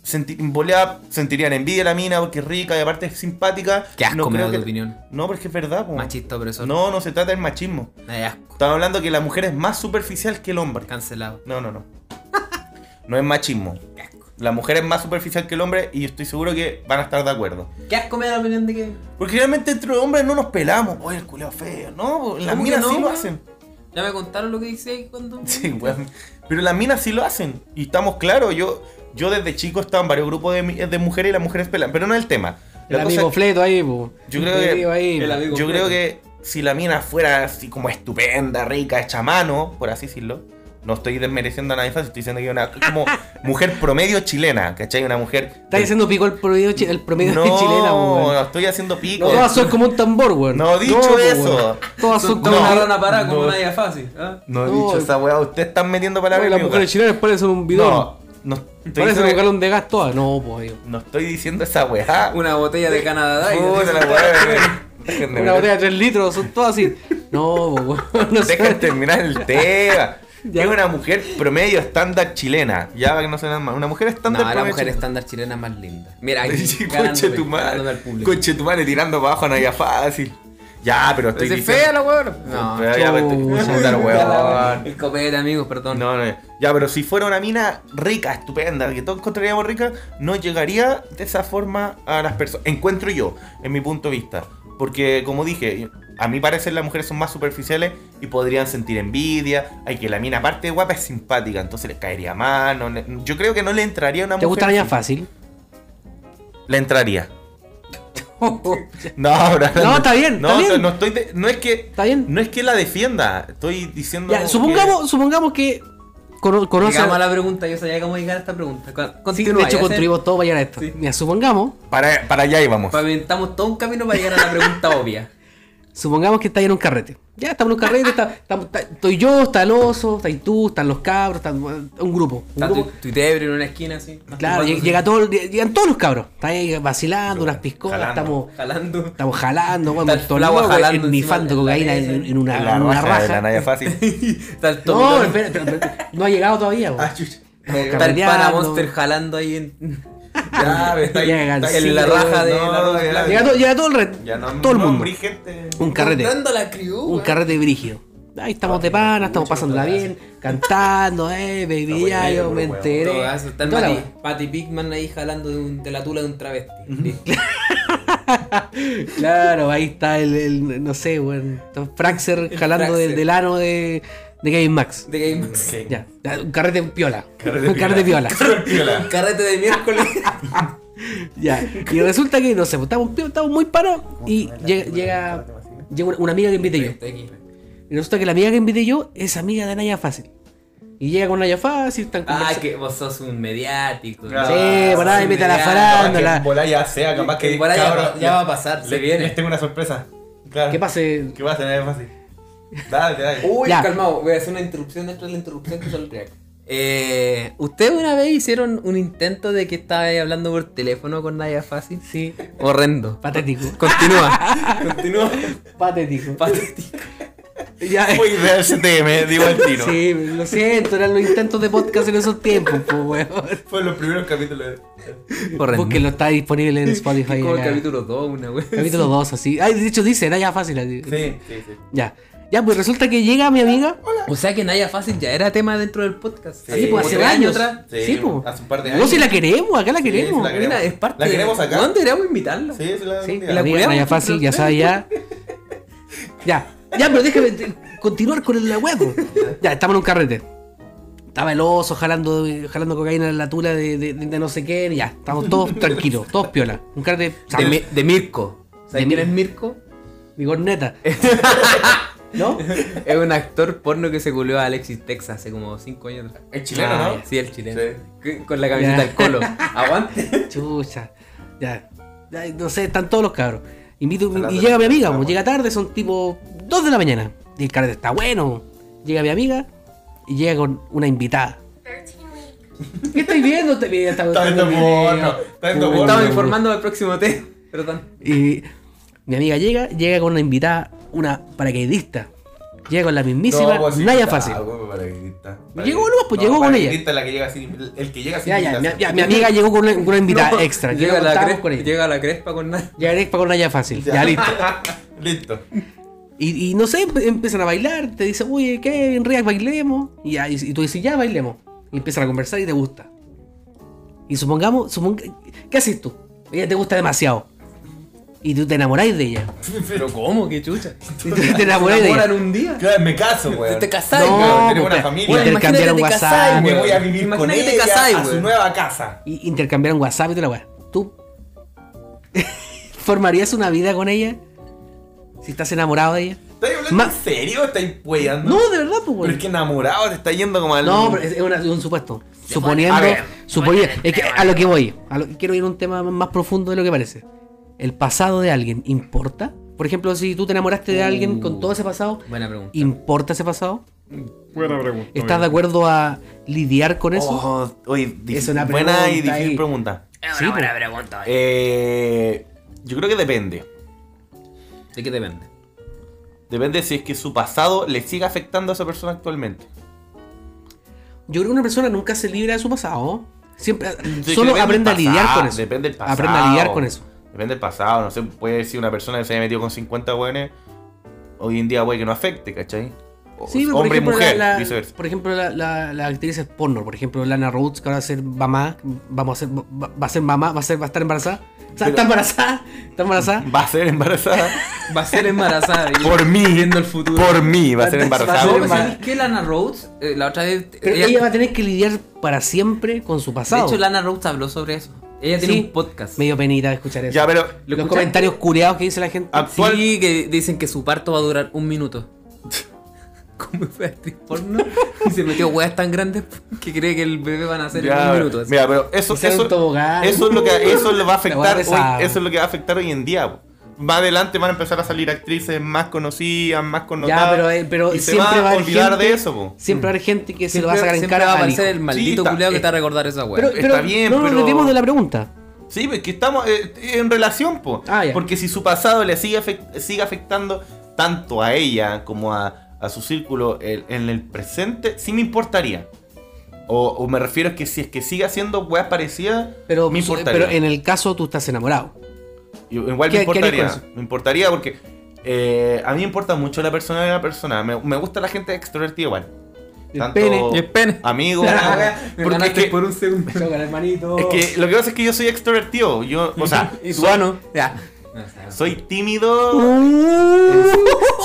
senti- volea- sentirían envidia a la mina porque es rica y aparte es simpática. Qué asco no me creo da que... tu opinión. No, porque es verdad. po. Machista opresor. No, no se trata del machismo. Ay, asco. Estamos hablando que la mujer es más superficial que el hombre. Cancelado. No, no, no. No es machismo. La mujer es más superficial que el hombre y estoy seguro que van a estar de acuerdo. Qué asco me da la opinión de que. Porque realmente entre los hombres no nos pelamos. Oye, el culeo feo. No, las ¿Cómo que minas no, sí lo hacen. Ya me contaron lo que dice ahí cuando. Sí, weón. Pero las minas sí lo hacen. Y estamos claros. Yo, yo desde chico estaba en varios grupos de, mujeres y las mujeres pelan. Pero no es el tema. El La cosa amigo Fleto ahí, po. Yo creo El que- ahí, el Yo creo que si la mina fuera así como estupenda, rica, hecha a mano, por así decirlo, no estoy desmereciendo a nadie fácil, estoy diciendo que es una como mujer promedio chilena, ¿cachai? Una mujer. Estás diciendo pico el promedio, chi- el promedio no, de chilena, no estoy haciendo pico. No, todas son como un tambor, weón. No, dicho eso. Todas son como toda No, una rana parada como no. una idea fácil. ¿ah? No he No, dicho esa weá, ustedes están metiendo palabras Las mujeres chilenas parecen un bidón. No, no estoy, parecen un diciendo, galón de gas todas. No, amigo. no estoy diciendo esa weá. Una botella de Canadá. Déjenme Una botella de 3 litros, son todas así. No, weón. No sé. Dejen terminar el tema. Es una mujer promedio estándar chilena. Ya para que no se nada más. Una mujer No, estándar la promedio mujer chilena. estándar chilena más linda. Mira, aquí Sí, Conche tu madre. Conche tu madre tirando para abajo no había fácil. Ya, pero estoy ¿Es fea la weón? No. Pero ya, weón. El copete, amigos, perdón. No, no, ya, pero si fuera una mina rica, estupenda, que todos encontraríamos rica, no llegaría de esa forma a las personas. Encuentro yo, en mi punto de vista. Porque, como dije, a mi parecer las mujeres son más superficiales y podrían sentir envidia. Hay que la mina, aparte de guapa, es simpática, entonces les caería mal. no yo creo que no le entraría a una ¿Te mujer. gustaría así. fácil? Le entraría. No, bro, No, está bien, No, está bien. no estoy de- no es que ¿Está bien? no es que la defienda, estoy diciendo Ya, que- supongamos, supongamos que cono- conoce. Llegamos a la pregunta, yo sabía cómo llegar a esta pregunta. Con- Sí, de hecho, construimos todo para llegar a esto. Sí. Mira, supongamos, para para allá íbamos. Pavimentamos todo un camino para llegar a la pregunta obvia. supongamos que estáis en un carrete. Ya estamos en un carrete, está- estoy yo, está el oso, está tú, están los cabros, está un grupo. Un Está grupo. tu, tu en una esquina así. Claro, llega, llega todo, llegan todos los cabros. Están ahí vacilando, unas piscolas, Jalando. estamos, Jalando. estamos jalando, bueno, Está el loco, jalando nifando cocaína en, en una, la en una raja de la raja. Naya fácil. Está el No, espera, no ha llegado todavía. Ah, chucha. Está el pana Monster jalando ahí en. Ya, está. Llega en la raja de no, la. Llega, todo, llega todo el red, Ya no, todo el mundo. gente. Un carrete. La crew, Un carrete brígido. Ahí estamos de pana, estamos pasándola bien, cantando, eh, baby, ya yo me enteré. Patty Pigman ahí jalando de, un- de la tula de un travesti. Claro, ahí está el, el- no sé, weón. está Fraxer jalando del ano de, de Game Max. De Game Max. Sí. Ya, un carrete piola. Carrete un carrete piola. Carrete piola. Carrete de miércoles. Ya. Y resulta que, no sé, pues, estamos, estamos muy parados y llega, llega, llega una, una amiga que invité yo. Está aquí. Y resulta que la amiga que invité yo es amiga de Naya Fácil. Y llega con Naya Fácil, están Ah, que vos sos un mediático. Claro. Sí, por ahí a la farándula. Que bola ya sea, capaz que. Que cabrón, va- ya va a pasar, se les- viene. Les tengo una sorpresa. Claro. ¿Qué pase? ¿Qué va a tener fácil? Dale, dale. Uy, Ya. calmado, voy a hacer una interrupción dentro de la interrupción que saldría. Eh, ¿Ustedes una vez hicieron un intento de que estaba ahí hablando por teléfono con Naya Fácil? Sí, Horrendo. patético. Continúa. Continúa. Patético. Patético. Ya, Muy real CTM, digo al tiro. Sí, lo siento, eran los intentos de podcast en esos tiempos, pues, weón. Fue los primeros capítulos. de- Horrendo. Porque lo está disponible en Spotify. Como el capítulo 2, una wea. Capítulo 2, así. Ay, de hecho dice, era ya fácil. así. Sí, sí, sí. Ya. Ya, pues resulta que llega mi amiga. O sea que Naya Fácil ya era tema dentro del podcast. Sí, pues hace años. atrás. Sí, pues. hace un par de No, años. si la queremos, acá la Sí, queremos. sí la queremos. Mira, es parte ¿La queremos acá? ¿Dónde deberíamos invitarla? Sí, sí la Sí, la Naya Fácil, ya sabe ya. Ya, ya, pero déjame continuar con el hueco. Ya, estamos en un carrete. Estaba el oso jalando, jalando cocaína en la tula de, de- de no sé qué. Ya, estamos todos tranquilos, todos piola. Un carrete. De, de Mirko. ¿Sabes De quién Mir- es Mirko? Mi corneta. ¿No? Es un actor porno que se culió a Alexis Texas hace como 5 años atrás. Es chileno, Ah, ¿no? Sí, el chileno. Sí. Con la camiseta del colo. Aguante. Chucha. Ya. Ya, No sé, están todos los cabros. Invito, y llega mi amiga, pues, llega tarde, son tipo 2 de la mañana. Y el carrete está bueno. Llega mi amiga y llega con una invitada. ¿Qué estáis viendo? Está viendo, está viendo porno, weón. informando del próximo tema. Perdón. Y mi amiga llega, llega con una invitada, una paracaidista. Llega con la mismísima pues Naya Fácil. Llegó nomás, pues, llegó con ella. la que llega sin, el que llega sin Ya, ya, mi, invitación. ya, mi amiga llegó con una, con una invitada No, extra. Llega Llega, la, crespa, con ella. llega la crespa con nada. Llega Crespa con Naya Fácil. Ya, listo. Listo. Y, y no sé, empiezan a bailar, te dicen, oye, ¿qué? En React bailemos. Y, ya, y, y tú dices, ya bailemos. Y empiezan a conversar y te gusta. Y supongamos, suponga, ¿qué haces tú? Ella te gusta demasiado. Y tú te enamoráis de ella. Pero ¿cómo? ¿Qué chucha? Y tú te enamoráis de enamoran ella. un día? Claro, me caso, güey. Te casáis, No, weón. tenemos pues, una familia. Intercambiaron WhatsApp. Me weón. voy a vivir con ella te casáis, a su weón. nueva casa. Y intercambiaron WhatsApp y toda la weá. ¿Tú formarías una vida con ella? Si estás enamorado de ella. ¿Estás hablando Ma- en serio? ¿Estás hueando? No, de verdad, pues, Pero weón. es que enamorado te está yendo como al. No, pero es, es una- es un supuesto. Suponiendo, A ver, suponiendo, es que a lo que voy, a lo- quiero ir a un tema más profundo de lo que parece. ¿El pasado de alguien importa? Por ejemplo, si tú te enamoraste de alguien con todo ese pasado, Buena pregunta. ¿importa ese pasado? Buena pregunta. ¿Estás de acuerdo a lidiar con eso? Oh, oye, Es una buena y pregunta difícil ahí. pregunta. Sí, pues. Eh, yo creo que depende. ¿De qué depende? Depende si es que su pasado le sigue afectando a esa persona actualmente. Yo creo que una persona nunca se libra de su pasado. Siempre, Sí, solo aprende a lidiar con eso. Depende del pasado. Aprende a lidiar con eso. Depende del pasado. No sé, puede ser una persona que se haya metido con 50 hueones. Hoy en día puede que no afecte, ¿cachai? O- Sí, pero por hombre y mujer, la, la- viceversa. por ejemplo la, la, la actriz es porno, por ejemplo Lana Rhodes, que ahora va a ser mamá, vamos a ser, va, va a ser mamá, va a, ser, va a estar embarazada. O sea, Pero- está embarazada, está embarazada. Va a ser embarazada Va a ser embarazada. y- por mí. Viendo el futuro. Por mí va a ser embarazada. ¿sabes qué? Lana Rhodes, eh, la otra vez. Pero ella, va a tener que lidiar para siempre con su de pasado. hecho, Lana Rhodes habló sobre eso. Ella tiene Sí. un podcast. Me dio penita de escuchar eso. Ya, pero Los escuchaste? comentarios curiados que dice la gente. actual. Sí, que dicen que su parto va a durar un minuto. Como fue actriz porno y se metió hueas tan grandes que cree que el bebé van a hacer en un minuto. así. mira, pero eso, Y eso, tobogán. eso es lo que eso lo va a afectar hoy, eso es lo que va a afectar hoy en día. po. Más adelante van a empezar a salir actrices más conocidas, más Ya, connotadas. pero, eh, pero y se siempre va va a olvidar gente, de eso, po. Siempre va a haber gente que se lo va a Siempre- sacar en siempre cara va a aparecer el maldito está- culiao que eh, te va a recordar esa weá. Pero, Está pero bien, no nos olvidemos de la pregunta. Sí, pues que estamos eh, en relación, po. Ah. Porque si su pasado le sigue, afect- sigue afectando tanto a ella como a, a su círculo el- en el presente, sí me importaría. O, o me refiero a que si es que sigue haciendo weas parecidas, Pero, me importaría. pero en el caso tú estás enamorado. Igual ¿Qué- me importaría. Me importaría porque eh, a mí me importa mucho la personalidad de la persona. Me, me gusta la gente extrovertida igual. El Tanto pene. Y el pene. Me porque es que, por un segundo. hermanito. es que lo que pasa es que yo soy extrovertido. Yo, o sea, Y Suano. Ya. soy tímido.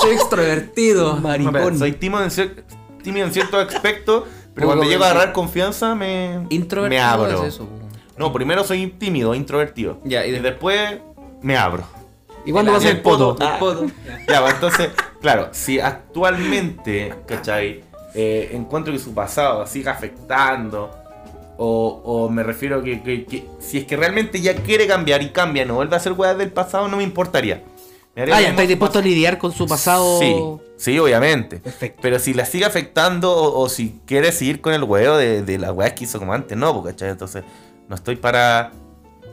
Soy extrovertido. Maricón. soy tímido en, cier- tímido en ciertos aspectos, pero Poco cuando llego a agarrar confianza me, Introvertido me abro. es eso. No, primero soy tímido, introvertido. Ya, y y de- después me abro. ¿Y cuándo va a ser el el poto? poto. El poto. Ya, pues entonces, claro, si actualmente, ¿cachai? Eh, encuentro que su pasado siga afectando, o, o me refiero que, que- que si es que realmente ya quiere cambiar y cambia, no vuelve a hacer weas del pasado, no me importaría. Me haría Ah, ya, estáis dispuesto a lidiar con su pasado. Sí, sí, obviamente. Perfecto. Pero si la sigue afectando o, o si quiere seguir con el huevo de, de la weá que hizo como antes, no, porque, ¿cachai? Entonces, no estoy para.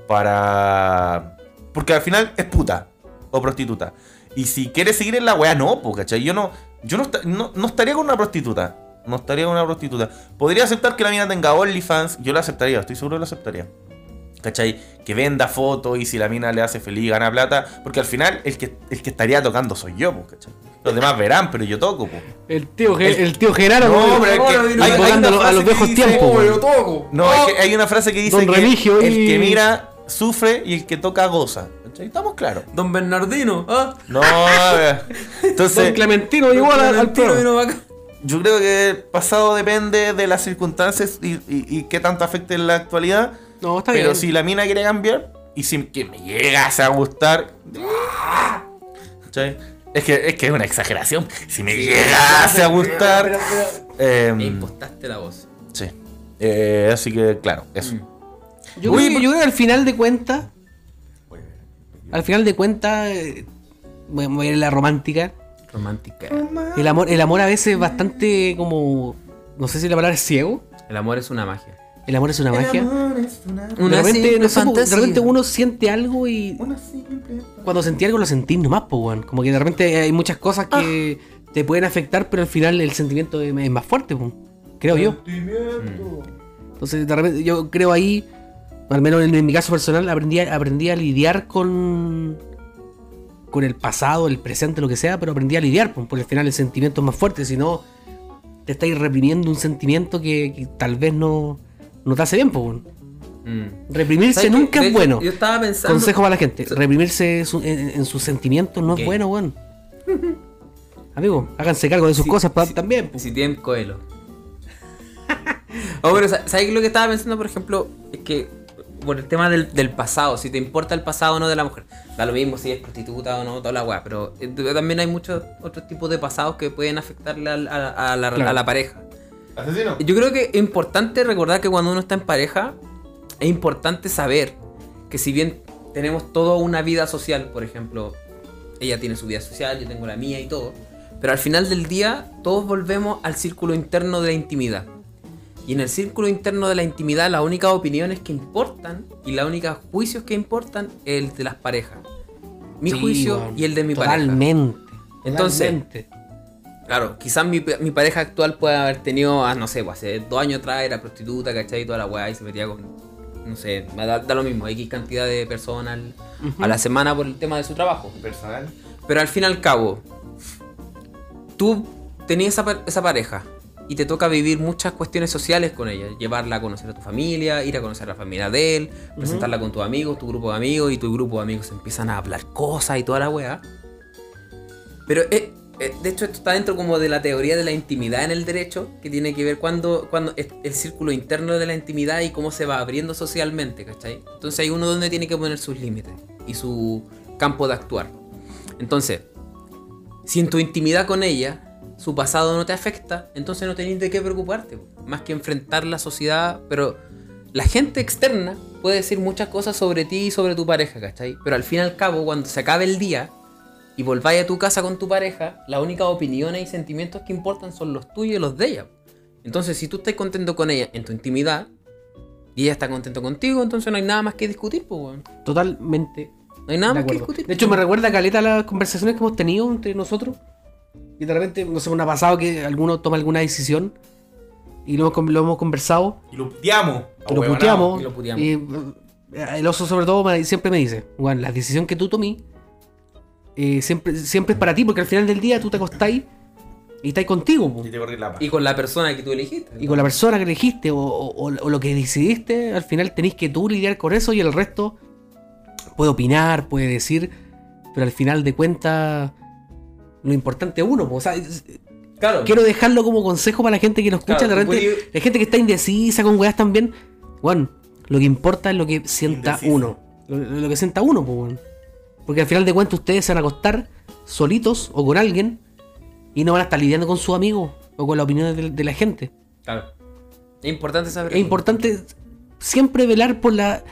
Para. Porque al final es puta o prostituta. Y si quiere seguir en la weá, no, porque, ¿cachai? Yo no. Yo no, no, no estaría con una prostituta. No estaría con una prostituta. Podría aceptar que la mina tenga OnlyFans. Yo la aceptaría, estoy seguro que la aceptaría. ¿Cachai? Que venda fotos y si la mina le hace feliz gana plata. Porque al final el que, el que estaría tocando soy yo, pues, ¿cachai? Los demás verán, pero yo toco, pues. El tío, El- el tío Genaro. No, pero es que hay- a los viejos tiempos. No, es que hay una frase que dice Don que el y- que mira sufre y el que toca goza. Estamos claros. Don Bernardino. Ah. No, ver. Don entonces Clementino llegó al, al Clementino programa. vino acá. yo creo que el pasado depende de las circunstancias y, y- y qué tanto afecte en la actualidad. No, está pero bien. si la mina quiere cambiar y si que me llegase a gustar. ¿cachai? Es que, es que es una exageración. Si me llegase a gustar. em, Me impostaste la voz. sí. Eh, así que, claro, eso. Yo, Uy, creo que, por- yo creo que al final de cuentas. Al final de cuentas. eh, voy a a ir en la romántica. Romántica. El amor, el amor a veces es bastante como. No sé si la palabra es ciego. El amor es una magia. El amor es una magia. De Una repente, simple no sé, po, de repente uno siente algo y cuando sentí algo lo sentís nomás, pues, weón. Como que de repente hay muchas cosas que te pueden afectar, pero al final el sentimiento es es más fuerte, pues, creo yo. Entonces, de repente, yo creo ahí, al menos en, en mi caso personal, aprendí, aprendí a lidiar con con el pasado, el presente, lo que sea, pero aprendí a lidiar, pues, porque al final el sentimiento es más fuerte, si no, te estáis reprimiendo un sentimiento que, que tal vez no, no te hace bien, pues. Mm. Reprimirse nunca es hecho, bueno. Yo estaba pensando. Consejo para la gente. Reprimirse su- en, en sus sentimientos no es bueno, weón. Amigo, háganse cargo de sus cosas también. po. Si tienen coelo. oh, pero ¿sabes lo que estaba pensando, por ejemplo? Es que por el tema del, del pasado, si te importa el pasado o no de la mujer. Da lo mismo si es prostituta o no, toda la weá. Pero eh, también hay muchos otros tipos de pasados que pueden afectarle al- a, a la, Claro. a la pareja. ¿Asesino? Yo creo que es importante recordar que cuando uno está en pareja, es importante saber que si bien tenemos toda una vida social, por ejemplo, ella tiene su vida social, yo tengo la mía y todo, pero al final del día todos volvemos al círculo interno de la intimidad. Y en el círculo interno de la intimidad las únicas opiniones que importan y las únicas juicios que importan es el de las parejas. Mi Sí, juicio y el de mi pareja. Totalmente. Entonces, totalmente. Claro, quizás mi, mi pareja actual puede haber tenido, ah, no sé, pues, hace dos años atrás era prostituta, ¿cachai? Y toda la weá y se metía con, no sé, me da, da lo mismo, X cantidad de personas a la semana por el tema de su trabajo. Personal. Pero al fin y al cabo, tú tenías esa pareja y te toca vivir muchas cuestiones sociales con ella. Llevarla a conocer a tu familia, ir a conocer a la familia de él, presentarla con tus amigos, tu grupo de amigos y tu grupo de amigos empiezan a hablar cosas y toda la weá. Pero eh, eh, de hecho esto está dentro como de la teoría de la intimidad en el derecho, que tiene que ver cuando, cuando es el círculo interno de la intimidad y cómo se va abriendo socialmente, ¿cachai? Entonces hay uno donde tiene que poner sus límites y su campo de actuar. Entonces, si en tu intimidad con ella su pasado no te afecta, entonces no tenés de qué preocuparte, más que enfrentar la sociedad, pero la gente externa puede decir muchas cosas sobre ti y sobre tu pareja, ¿cachai? Pero al fin y al cabo, cuando se acabe el día y volváis a tu casa con tu pareja, las únicas opiniones y sentimientos que importan son los tuyos y los de ella. Entonces, si tú estás contento con ella en tu intimidad y ella está contento contigo, entonces no hay nada más que discutir, pues, weón. Totalmente. No hay nada más que discutir. De hecho, me recuerda caleta las conversaciones que hemos tenido entre nosotros. Y de repente, no sé, me ha pasado que alguno toma alguna decisión y lo hemos, lo hemos conversado Y lo puteamos. y lo puteamos. y lo puteamos. Y eh, el oso, sobre todo, me- siempre me dice: bueno, la decisión que tú tomí eh, siempre, siempre es para ti, porque al final del día tú te acostáis y estáis contigo. po. Y te corrí la paz. Y con la persona que tú elegiste. Y con la persona que elegiste o, o- o lo que decidiste, al final tenéis que tú lidiar con eso y el resto puede opinar, puede decir, pero al final de cuentas lo importante es uno. po. O sea, Claro. quiero dejarlo como consejo para la gente que nos escucha. Claro, de tú repente, puedes- la gente que está indecisa con weas también. Bueno, lo que importa es lo que sienta Indecisa. uno. Lo, lo que sienta uno, pues, weón. Porque al final de cuentas ustedes se van a acostar solitos o con alguien y no van a estar lidiando con sus amigos o con las opiniones de- de la gente. Claro. Es importante saber. Es importante siempre velar por la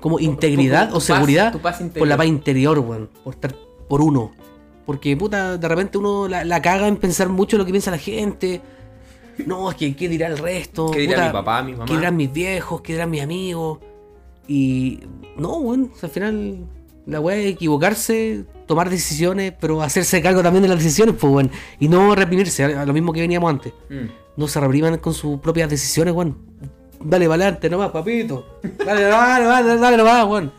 como integridad o seguridad paz por la paz interior, weón, por estar por uno. Porque puta, de repente uno la, la caga en pensar mucho lo que piensa la gente. No, es que qué dirá el resto. ¿Qué dirá puta, mi papá, mi mamá? ¿Qué dirán mis viejos? ¿Qué dirán mis amigos? Y no, weón, o sea, al final la weá es equivocarse, tomar decisiones, pero hacerse cargo también de las decisiones, pues, weón. Y no reprimirse, a lo mismo que veníamos antes Mm. no se repriman con sus propias decisiones, weón. Dale para adelante nomás, papito. Dale, dale, dale, dale nomás, weón.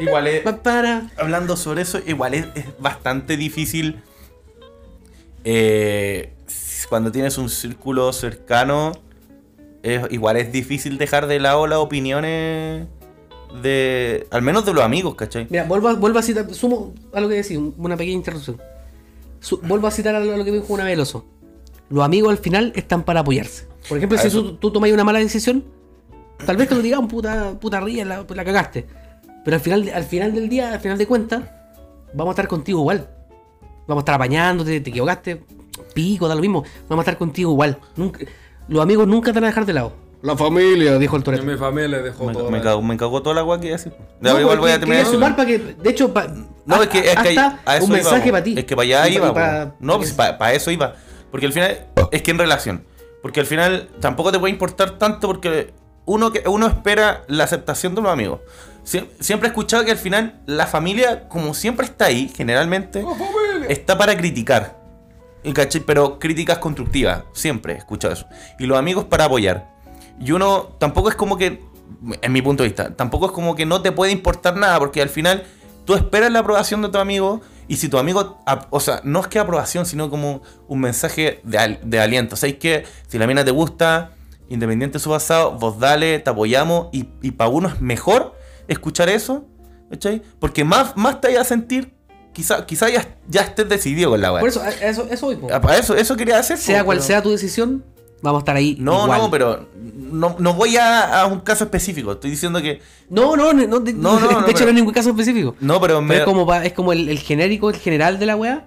Igual es, Pa- Para. hablando sobre eso, igual es, es bastante difícil eh, cuando tienes un círculo cercano. es- igual es difícil dejar de lado las opiniones de. Al menos de los amigos, ¿cachai? Mira, vuelvo, a- vuelvo a citar, sumo a lo que decía, un- una pequeña interrupción. Su- vuelvo a citar a lo que dijo una vez oso. Los amigos al final están para apoyarse. Por ejemplo, A si tú, tú tomas una mala decisión, tal vez te lo digan puta, puta ría, la, la cagaste. Pero al final, al final del día, al final de cuentas, vamos a estar contigo igual. Vamos a estar apañándote, te equivocaste, pico, da lo mismo. Vamos a estar contigo igual. Nunca, los amigos nunca te van a dejar de lado. La familia, dijo el Toreto. mi familia dejó Me, me cagó, me cagó toda la agua que iba a decir. Ya, No, igual porque voy a terminar eso. para que, de hecho, pa- No, es que, es que hasta a eso un mensaje para ti. Es que para allá iba. pa- no, pa- pues para eso iba. Porque al final, es que en relación. Porque al final tampoco te puede importar tanto porque uno, que, uno espera la aceptación de los amigos. Sie- Siempre he escuchado que al final la familia, como siempre está ahí, generalmente, está para criticar. ¿Y cachai? Pero críticas constructivas, siempre he escuchado eso. Y los amigos para apoyar. Y uno tampoco es como que, en mi punto de vista, tampoco es como que no te puede importar nada, porque al final tú esperas la aprobación de tu amigo y si tu amigo, o sea, no es que aprobación, sino como un mensaje de, al- de aliento. O sea, es que si la mina te gusta, independiente de su pasado, vos dale, te apoyamos y, y para uno es mejor escuchar eso, ¿cachai? Porque más, más te vayas a sentir, quizá, quizá ya, ya estés decidido con la weá. Por eso, eso, eso voy, eso, eso quería hacer. Sea po, cual pero- sea tu decisión, vamos a estar ahí. No, igual. no, pero no, no voy a, a un caso específico. Estoy diciendo que. No, no, no, de, No, no, no, de hecho pero- no hay ningún caso específico. No, pero me. Pero es como, es como el, el genérico, el general de la weá.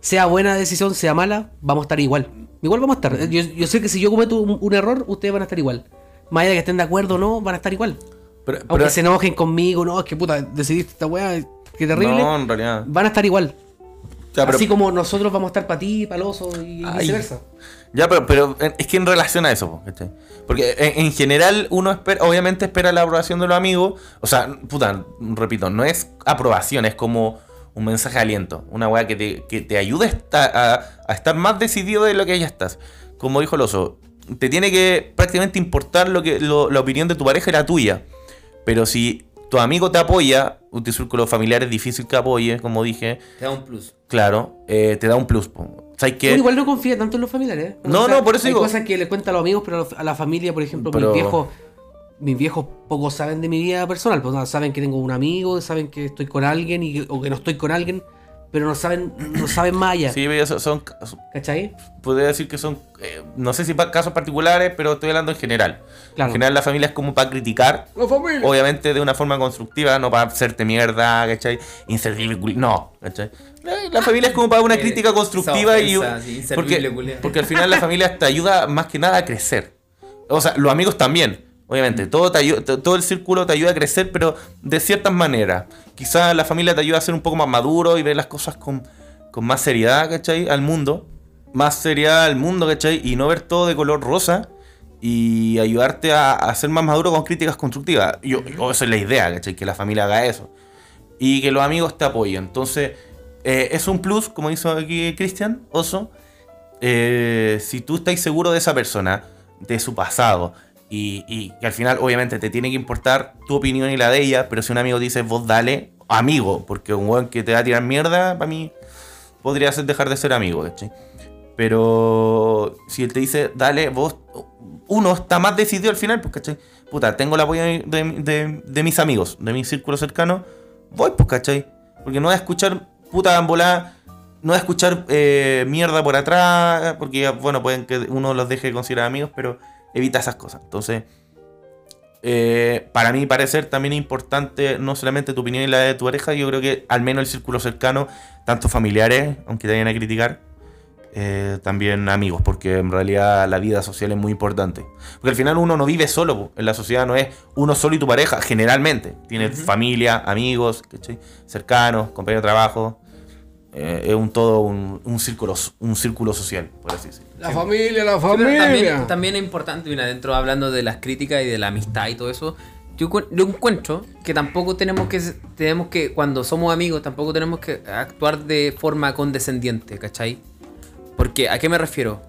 Sea buena decisión, sea mala, vamos a estar igual. Igual vamos a estar. Yo, yo sé que si yo cometo un, un error, ustedes van a estar igual. Más allá de que estén de acuerdo o no, van a estar igual. Pero- Aunque pero- se enojen conmigo, no, es que puta, decidiste esta weá, qué terrible. No, en realidad. Van a estar igual. Ya, pero, Así como nosotros vamos a estar para ti, para el oso y Ay. viceversa. ya, pero, pero eh, es que en relación a eso. Porque en, en general uno espera, obviamente espera la aprobación de los amigos. O sea, puta, repito, no es aprobación, es como un mensaje de aliento. Una weá que te, que te ayude a, esta- a- a estar más decidido de lo que ya estás. Como dijo el oso, te tiene que prácticamente importar lo que, lo- la opinión de tu pareja y la tuya. Pero si tu amigo te apoya, un círculo familiar es difícil que apoye, como dije, Te da un plus. claro, eh, te da un plus. Uno igual no confía tanto en los familiares. ¿eh? No, no, por eso hay digo- cosas que le cuentan a los amigos, pero a la familia, por ejemplo, Pero- mis viejos, mis viejos pocos saben de mi vida personal. Pues, o saben que tengo un amigo, saben que estoy con alguien y que- o que no estoy con alguien, pero no saben, no saben allá. Sí, pero son, son- ¿Cachai? podría decir que son, eh, no sé si casos particulares, pero estoy hablando en general. Claro. En general la familia es como para criticar, La familia. obviamente de una forma constructiva, no para hacerte mierda, ¿cachai? Inservible, no, ¿cachai? La, la familia es como para una Eh, crítica constructiva y... ofensa, sí, inservible, porque, porque al final la familia te ayuda más que nada a crecer. O sea, los amigos también, Obviamente, todo, te todo el círculo te ayuda a crecer, pero de ciertas maneras. Quizás la familia te ayuda a ser un poco más maduro y ver las cosas con, con más seriedad, ¿cachai? Al mundo. Más seriedad al mundo, ¿cachai? Y no ver todo de color rosa. Y ayudarte a, a ser más maduro con críticas constructivas. Yo, yo- esa es la idea, ¿cachai? Que la familia haga eso. Y que los amigos te apoyen. Entonces, eh, es un plus, como hizo aquí Cristian Oso. eh, si tú estás seguro de esa persona, de su pasado, y, que al final, obviamente, te tiene que importar tu opinión y la de ella, pero si un amigo dice, vos dale, amigo, porque un weón que te va a tirar mierda, para mí, podría ser dejar de ser amigo, ¿cachai? Pero si él te dice, dale, vos, uno está más decidido al final, pues, ¿cachai? Puta, tengo el apoyo de, de- de mis amigos, de mi círculo cercano, voy, pues, ¿cachai? Porque no voy a escuchar puta volada, no escuchar eh, mierda por atrás, porque, bueno, pueden que uno los deje de considerar amigos, pero evita esas cosas. Entonces, eh, para mí parecer también es importante no solamente tu opinión y la de tu pareja, yo creo que al menos el círculo cercano, tanto familiares, aunque te vayan a criticar, eh, también amigos, porque en realidad la vida social es muy importante. Porque al final uno no vive solo, po. en la sociedad no es uno solo y tu pareja, generalmente. Tienes familia, amigos, ¿cachai? cercanos, compañeros de trabajo. Eh, es un todo un, un círculo, un círculo social, por así decirlo. La familia, la Sí, familia. también, también es importante, mira, dentro hablando de las críticas y de la amistad y todo eso, yo, yo encuentro que tampoco tenemos que, tenemos que, cuando somos amigos, tampoco tenemos que actuar de forma condescendiente, ¿cachai? Porque, ¿a qué me refiero?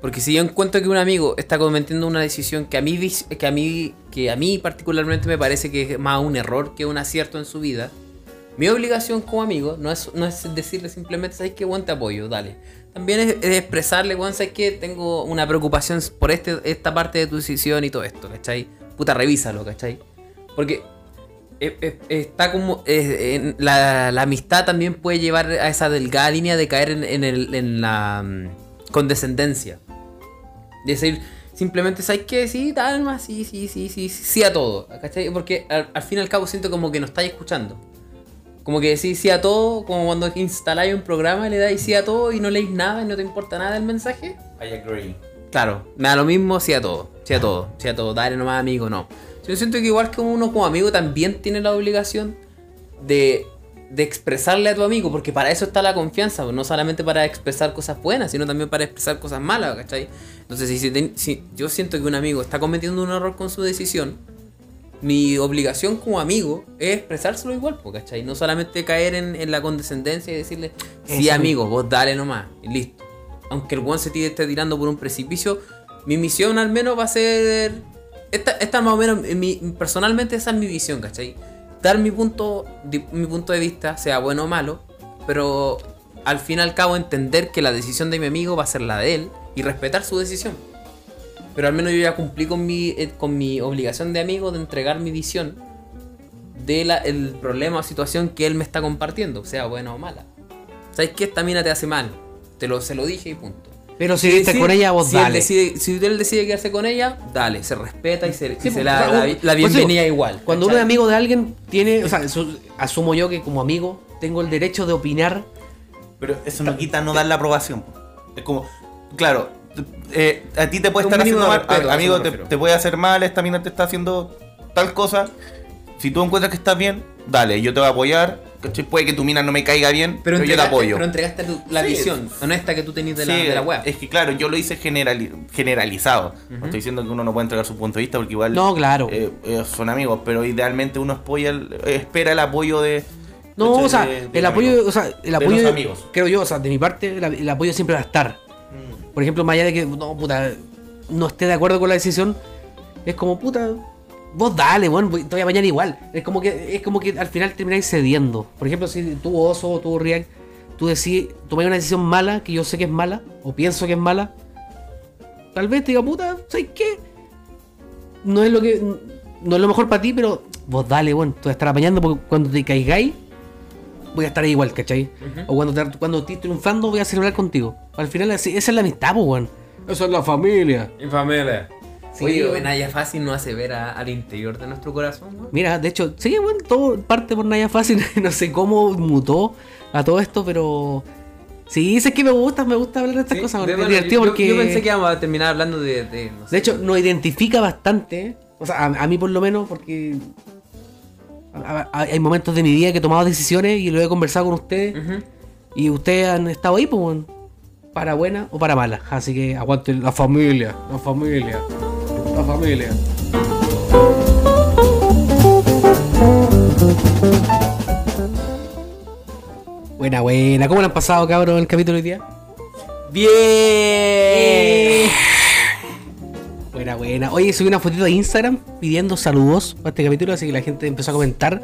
Porque si yo encuentro que un amigo está cometiendo una decisión que a mí, que a mí, que a mí particularmente me parece que es más un error que un acierto en su vida, mi obligación como amigo no es, no es decirle simplemente, ¿sabes qué? Buen te apoyo, dale. También es, es expresarle, weón, ¿sabes qué? Tengo una preocupación por este, esta parte de tu decisión y todo esto, ¿cachai? Puta, revísalo, ¿cachai? Porque eh, eh, está como. eh, en la, amistad también puede llevar a esa delgada línea de caer en, en la mm, condescendencia. De decir, simplemente, ¿sabes qué? Sí, tal más, sí, sí, sí, sí, sí a todo, ¿cachai? Porque al, al fin y al cabo siento como que no estáis escuchando. Como que decís sí a todo, como cuando instaláis un programa y le dais sí a todo y no leéis nada y no te importa nada el mensaje. I agree. Claro, me da lo mismo sí a todo, sí a todo, sí a todo, dale nomás amigo, no. Yo siento que igual que uno como amigo también tiene la obligación de, de expresarle a tu amigo, porque para eso está la confianza, pues, no solamente para expresar cosas buenas, sino también para expresar cosas malas, ¿cachai? Entonces, si, ten- si yo siento que un amigo está cometiendo un error con su decisión, mi obligación como amigo es expresárselo igual, ¿cachai? No solamente caer en, en la condescendencia y decirle, sí Eso amigo, vos dale nomás, y listo. Aunque el one se tire- esté tirando por un precipicio, mi misión al menos va a ser... Esta, esta más o menos, mi- personalmente esa es mi visión, ¿cachai? Dar mi punto, mi punto de vista, sea bueno o malo, pero al fin y al cabo entender que la decisión de mi amigo va a ser la de él y respetar su decisión. Pero al menos yo ya cumplí con mi, eh, con mi obligación de amigo de entregar mi visión del problema o situación que él me está compartiendo, sea buena o mala. ¿Sabes qué? Esta mina te hace mal. Te lo, se lo dije y punto. Pero si viste con ella, vos si él dale. decide- si él decide quedarse con ella, dale, se respeta y se, y Sí, se pues, la, o sea, la- la pues, bienvenida igual. Cuando uno es amigo de alguien, tiene, o sea, su- asumo yo que como amigo tengo el derecho de opinar. Pero eso no quita no dar la aprobación. Es como, claro, eh, a ti te puede estar haciendo de mal, respeto, amigo, te, te puede hacer mal, esta mina te está haciendo tal cosa. Si tú encuentras que estás bien, dale, yo te voy a apoyar. ¿cachai? Puede que tu mina no me caiga bien, pero, yo te apoyo. Pero entregaste tu- la Sí. visión honesta que tú tenías de, la, de la web. Es que claro, yo lo hice generali- generalizado. No estoy diciendo que uno no puede entregar su punto de vista porque igual No, claro. eh, eh, son amigos, pero idealmente uno apoya el- espera el apoyo de. No, de- o sea, de- de el apoyo, o sea, el De apoyo, los amigos. creo yo, o sea, de mi parte, el, el apoyo siempre va a estar. Por ejemplo, más allá de que, no, puta, no esté de acuerdo con la decisión, es como, puta, vos dale, bueno, te voy a bañar igual. Es como que, es como que al final termináis cediendo. Por ejemplo, si tú Oso o tú Riak, tú decís, tomáis una decisión mala, que yo sé que es mala, o pienso que es mala, tal vez te diga, puta, ¿sabes qué? No es lo que, no es lo mejor para ti, pero vos dale, bueno, te voy a apañando porque cuando te caigáis, voy a estar ahí igual, ¿cachai? O cuando, te, cuando estés triunfando, voy a celebrar contigo. Al final, así- esa es la amistad, pues, weón. Esa es la familia. En familia. Sí, Oye, weón. Naya Fácil nos hace ver a- al interior de nuestro corazón, ¿no? Mira, de hecho, sí, bueno, todo parte por Naya Fácil. no sé cómo mutó a todo esto, pero Sí, es que me gusta, me gusta hablar de estas Sí, cosas. de- es bueno, divertido yo, porque. yo pensé que íbamos a terminar hablando de. De, no sé. De hecho, nos identifica bastante. O sea, a, a mí por lo menos, porque. Hay momentos de mi vida que he tomado decisiones y lo he conversado con ustedes. Ujú. Y ustedes han estado ahí, pues, para buena o para mala. Así que aguanten la familia, la familia, la familia. Buena, buena. ¿Cómo le han pasado, cabrón, el capítulo de hoy día? Bien. Buena, buena. Oye, subí una fotito de Instagram pidiendo saludos para este capítulo, así que la gente empezó a comentar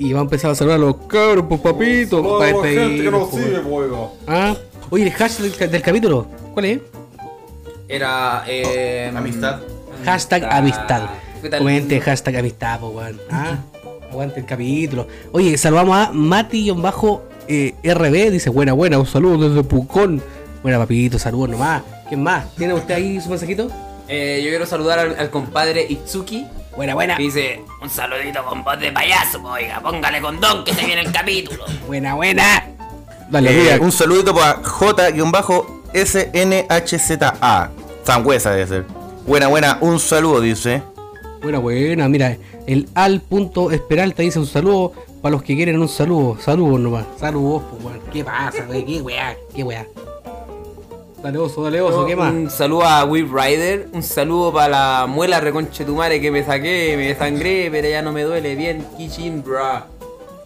y va a empezar a saludar a los cabros, pues papito. Para la gente que nos pues. sigue, pues. Ah, oye, el hashtag del, del capítulo, ¿cuál es? Era. Eh, Amistad. Hashtag amistad. ¿Qué tal? Comente hashtag amistad, pues, weón. Ah, aguante el capítulo. Oye, saludamos a Mati-RB, dice buena, buena, un saludo desde Pucón. Buena, papito, saludos nomás. ¿Quién más? ¿Tiene usted ahí su mensajito? Eh, yo quiero saludar al, al compadre Itsuki. Buena, buena. Que dice: Un saludito con voz de payaso, oiga, póngale condón que se viene el capítulo. Buena, buena. Dale, Eh, un saludito para J-SNHZA. Sangüesa debe ser. Buena, buena, un saludo, dice. Buena, buena. Mira, el al.esperalta dice un saludo para los que quieren un saludo. Saludos nomás. Saludos, pues, weón. ¿Qué pasa, güey? ¿Qué weá? ¿Qué weá? Dale oso, dale oso, ¿qué más? Un saludo a Whip Rider. Un saludo para la muela reconche tu madre que me saqué, me desangré, pero ya no me duele. Bien, Kichin, bra.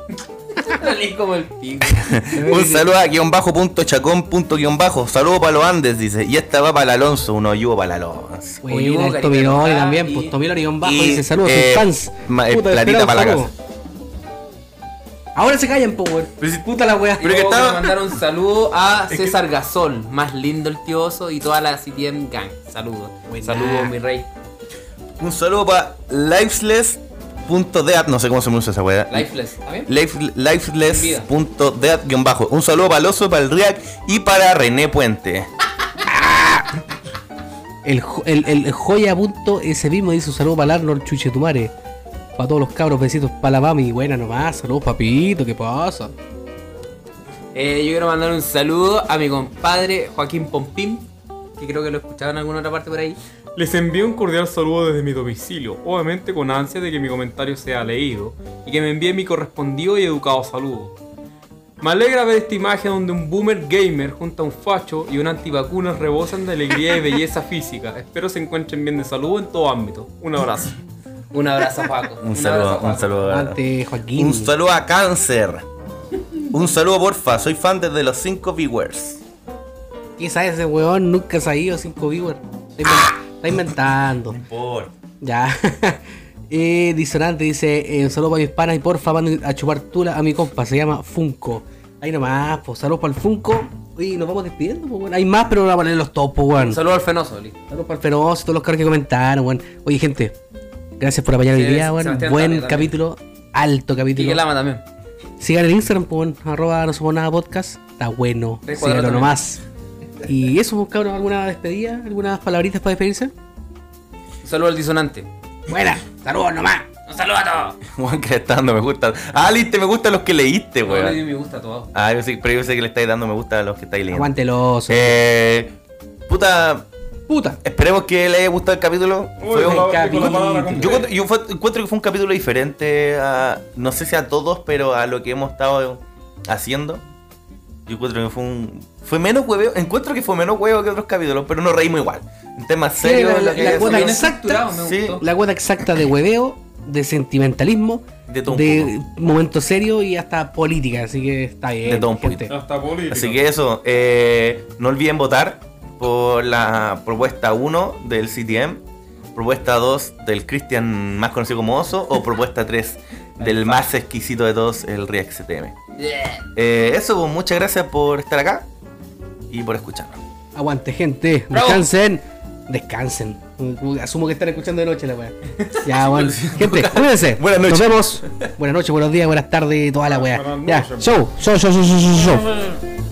Salí como el pico. Un saludo a guion bajo punto chacón punto guion bajo. Saludo para los Andes, dice. Y esta va para el Alonso, un ayudo para el Alonso. Oye, Enojada también, y- pues Tomiloni guion bajo y, dice saludos, eh, fans. ma- eh, Puta, platita para la saludo. Ahora se callan, pues. Pero si- Puta la weá. Pero que estaba- mandar un saludo a César Gasol, más lindo el tioso y toda la CTM Gang. Saludos. Saludos, mi rey. Un saludo para lifeless.deat. No sé cómo se pronuncia esa weá. Lifeless, ¿está bien? Life- Lifeless.deat guion bajo. Un saludo para el oso, para el React y para René Puente. El, el, el joya punto ese mismo dice un saludo para el Arnold Chuchetumare. Para todos los cabros, besitos para la mami. Buena nomás, saludos papito, ¿qué pasa? Eh, yo quiero mandar un saludo a mi compadre Joaquín Pompín, que creo que lo escuchaba en alguna otra parte por ahí. Les envío un cordial saludo desde mi domicilio, obviamente con ansia de que mi comentario sea leído y que me envíe mi correspondido y educado saludo. Me alegra ver esta imagen donde un boomer gamer junto a un facho y un antivacunas rebosan de alegría y belleza física. Espero se encuentren bien de salud en todo ámbito. Un abrazo. Un abrazo, Paco. Un saludo, un saludo. a- Aguante, Joaquín. Un saludo a Cáncer. Un saludo, porfa. Soy fan desde los 5 viewers. ¿Qué sabe ese weón? Nunca se ha ido 5 viewers. Está, inven- está inventando. Por. Ya. eh, disonante dice: eh, un saludo para mis panas y porfa, manden a chupar tula a mi compa. Se llama Funko. Ahí nomás, pues saludos para el Funko. Y nos vamos despidiendo, pues, weón. Hay más, pero vamos a poner los topos, weón. Un saludo al Fenoso. Saludos para el Feroz y todos los caros que comentaron, weón. Oye, gente, gracias por apoyar hoy Sí, día, weón. Buen también, capítulo, alto Y capítulo. que lama también. Sigan en Instagram, pues, weón, arroba no somos nada podcast. Está bueno. Síganlo nomás. Y eso, pues, cabrón, ¿alguna despedida? ¿Algunas palabritas para despedirse? Un saludo al disonante. Buena, saludos nomás. Un saludo a todos. Juan que le está dando me gusta. Ah, leíste me gusta los que leíste, No le weón. dio me gusta a todos. Ah, yo sí, pero yo sé que le estáis dando me gusta a los que estáis leyendo. Aguántelos. Eh. Puta. Puta. Esperemos que le haya gustado el capítulo. Fue un- capítulo. Yo, yo fue- encuentro que fue un capítulo diferente a. No sé si a todos, pero a lo que hemos estado haciendo. Yo encuentro que fue un. Fue menos hueveo. Encuentro que fue menos huevo que otros capítulos, pero nos reímos igual. En temas Sí, serios, la- la- cuota exacta. Sí. La cuota exacta de hueveo, de sentimentalismo, De todo un de momento serio y hasta política. Así que está bien. De todo un poquito. Hasta política. Así que eso, eh, no olviden votar por la propuesta 1 del CTM, propuesta 2 del Christian más conocido como Oso o propuesta 3 del más exquisito de todos, el React CTM. Yeah. Eh, eso, pues, muchas gracias por estar acá y por escucharnos. Aguante, gente. Bravo. Descansen. Descansen. Asumo que están escuchando de noche la weá. Ya, bueno. Gente, cuídense. Buenas noches. Nos vemos. Buenas noches, buenos días, buenas tardes, toda la weá. Ya, noches. show, show, show, show, show, show.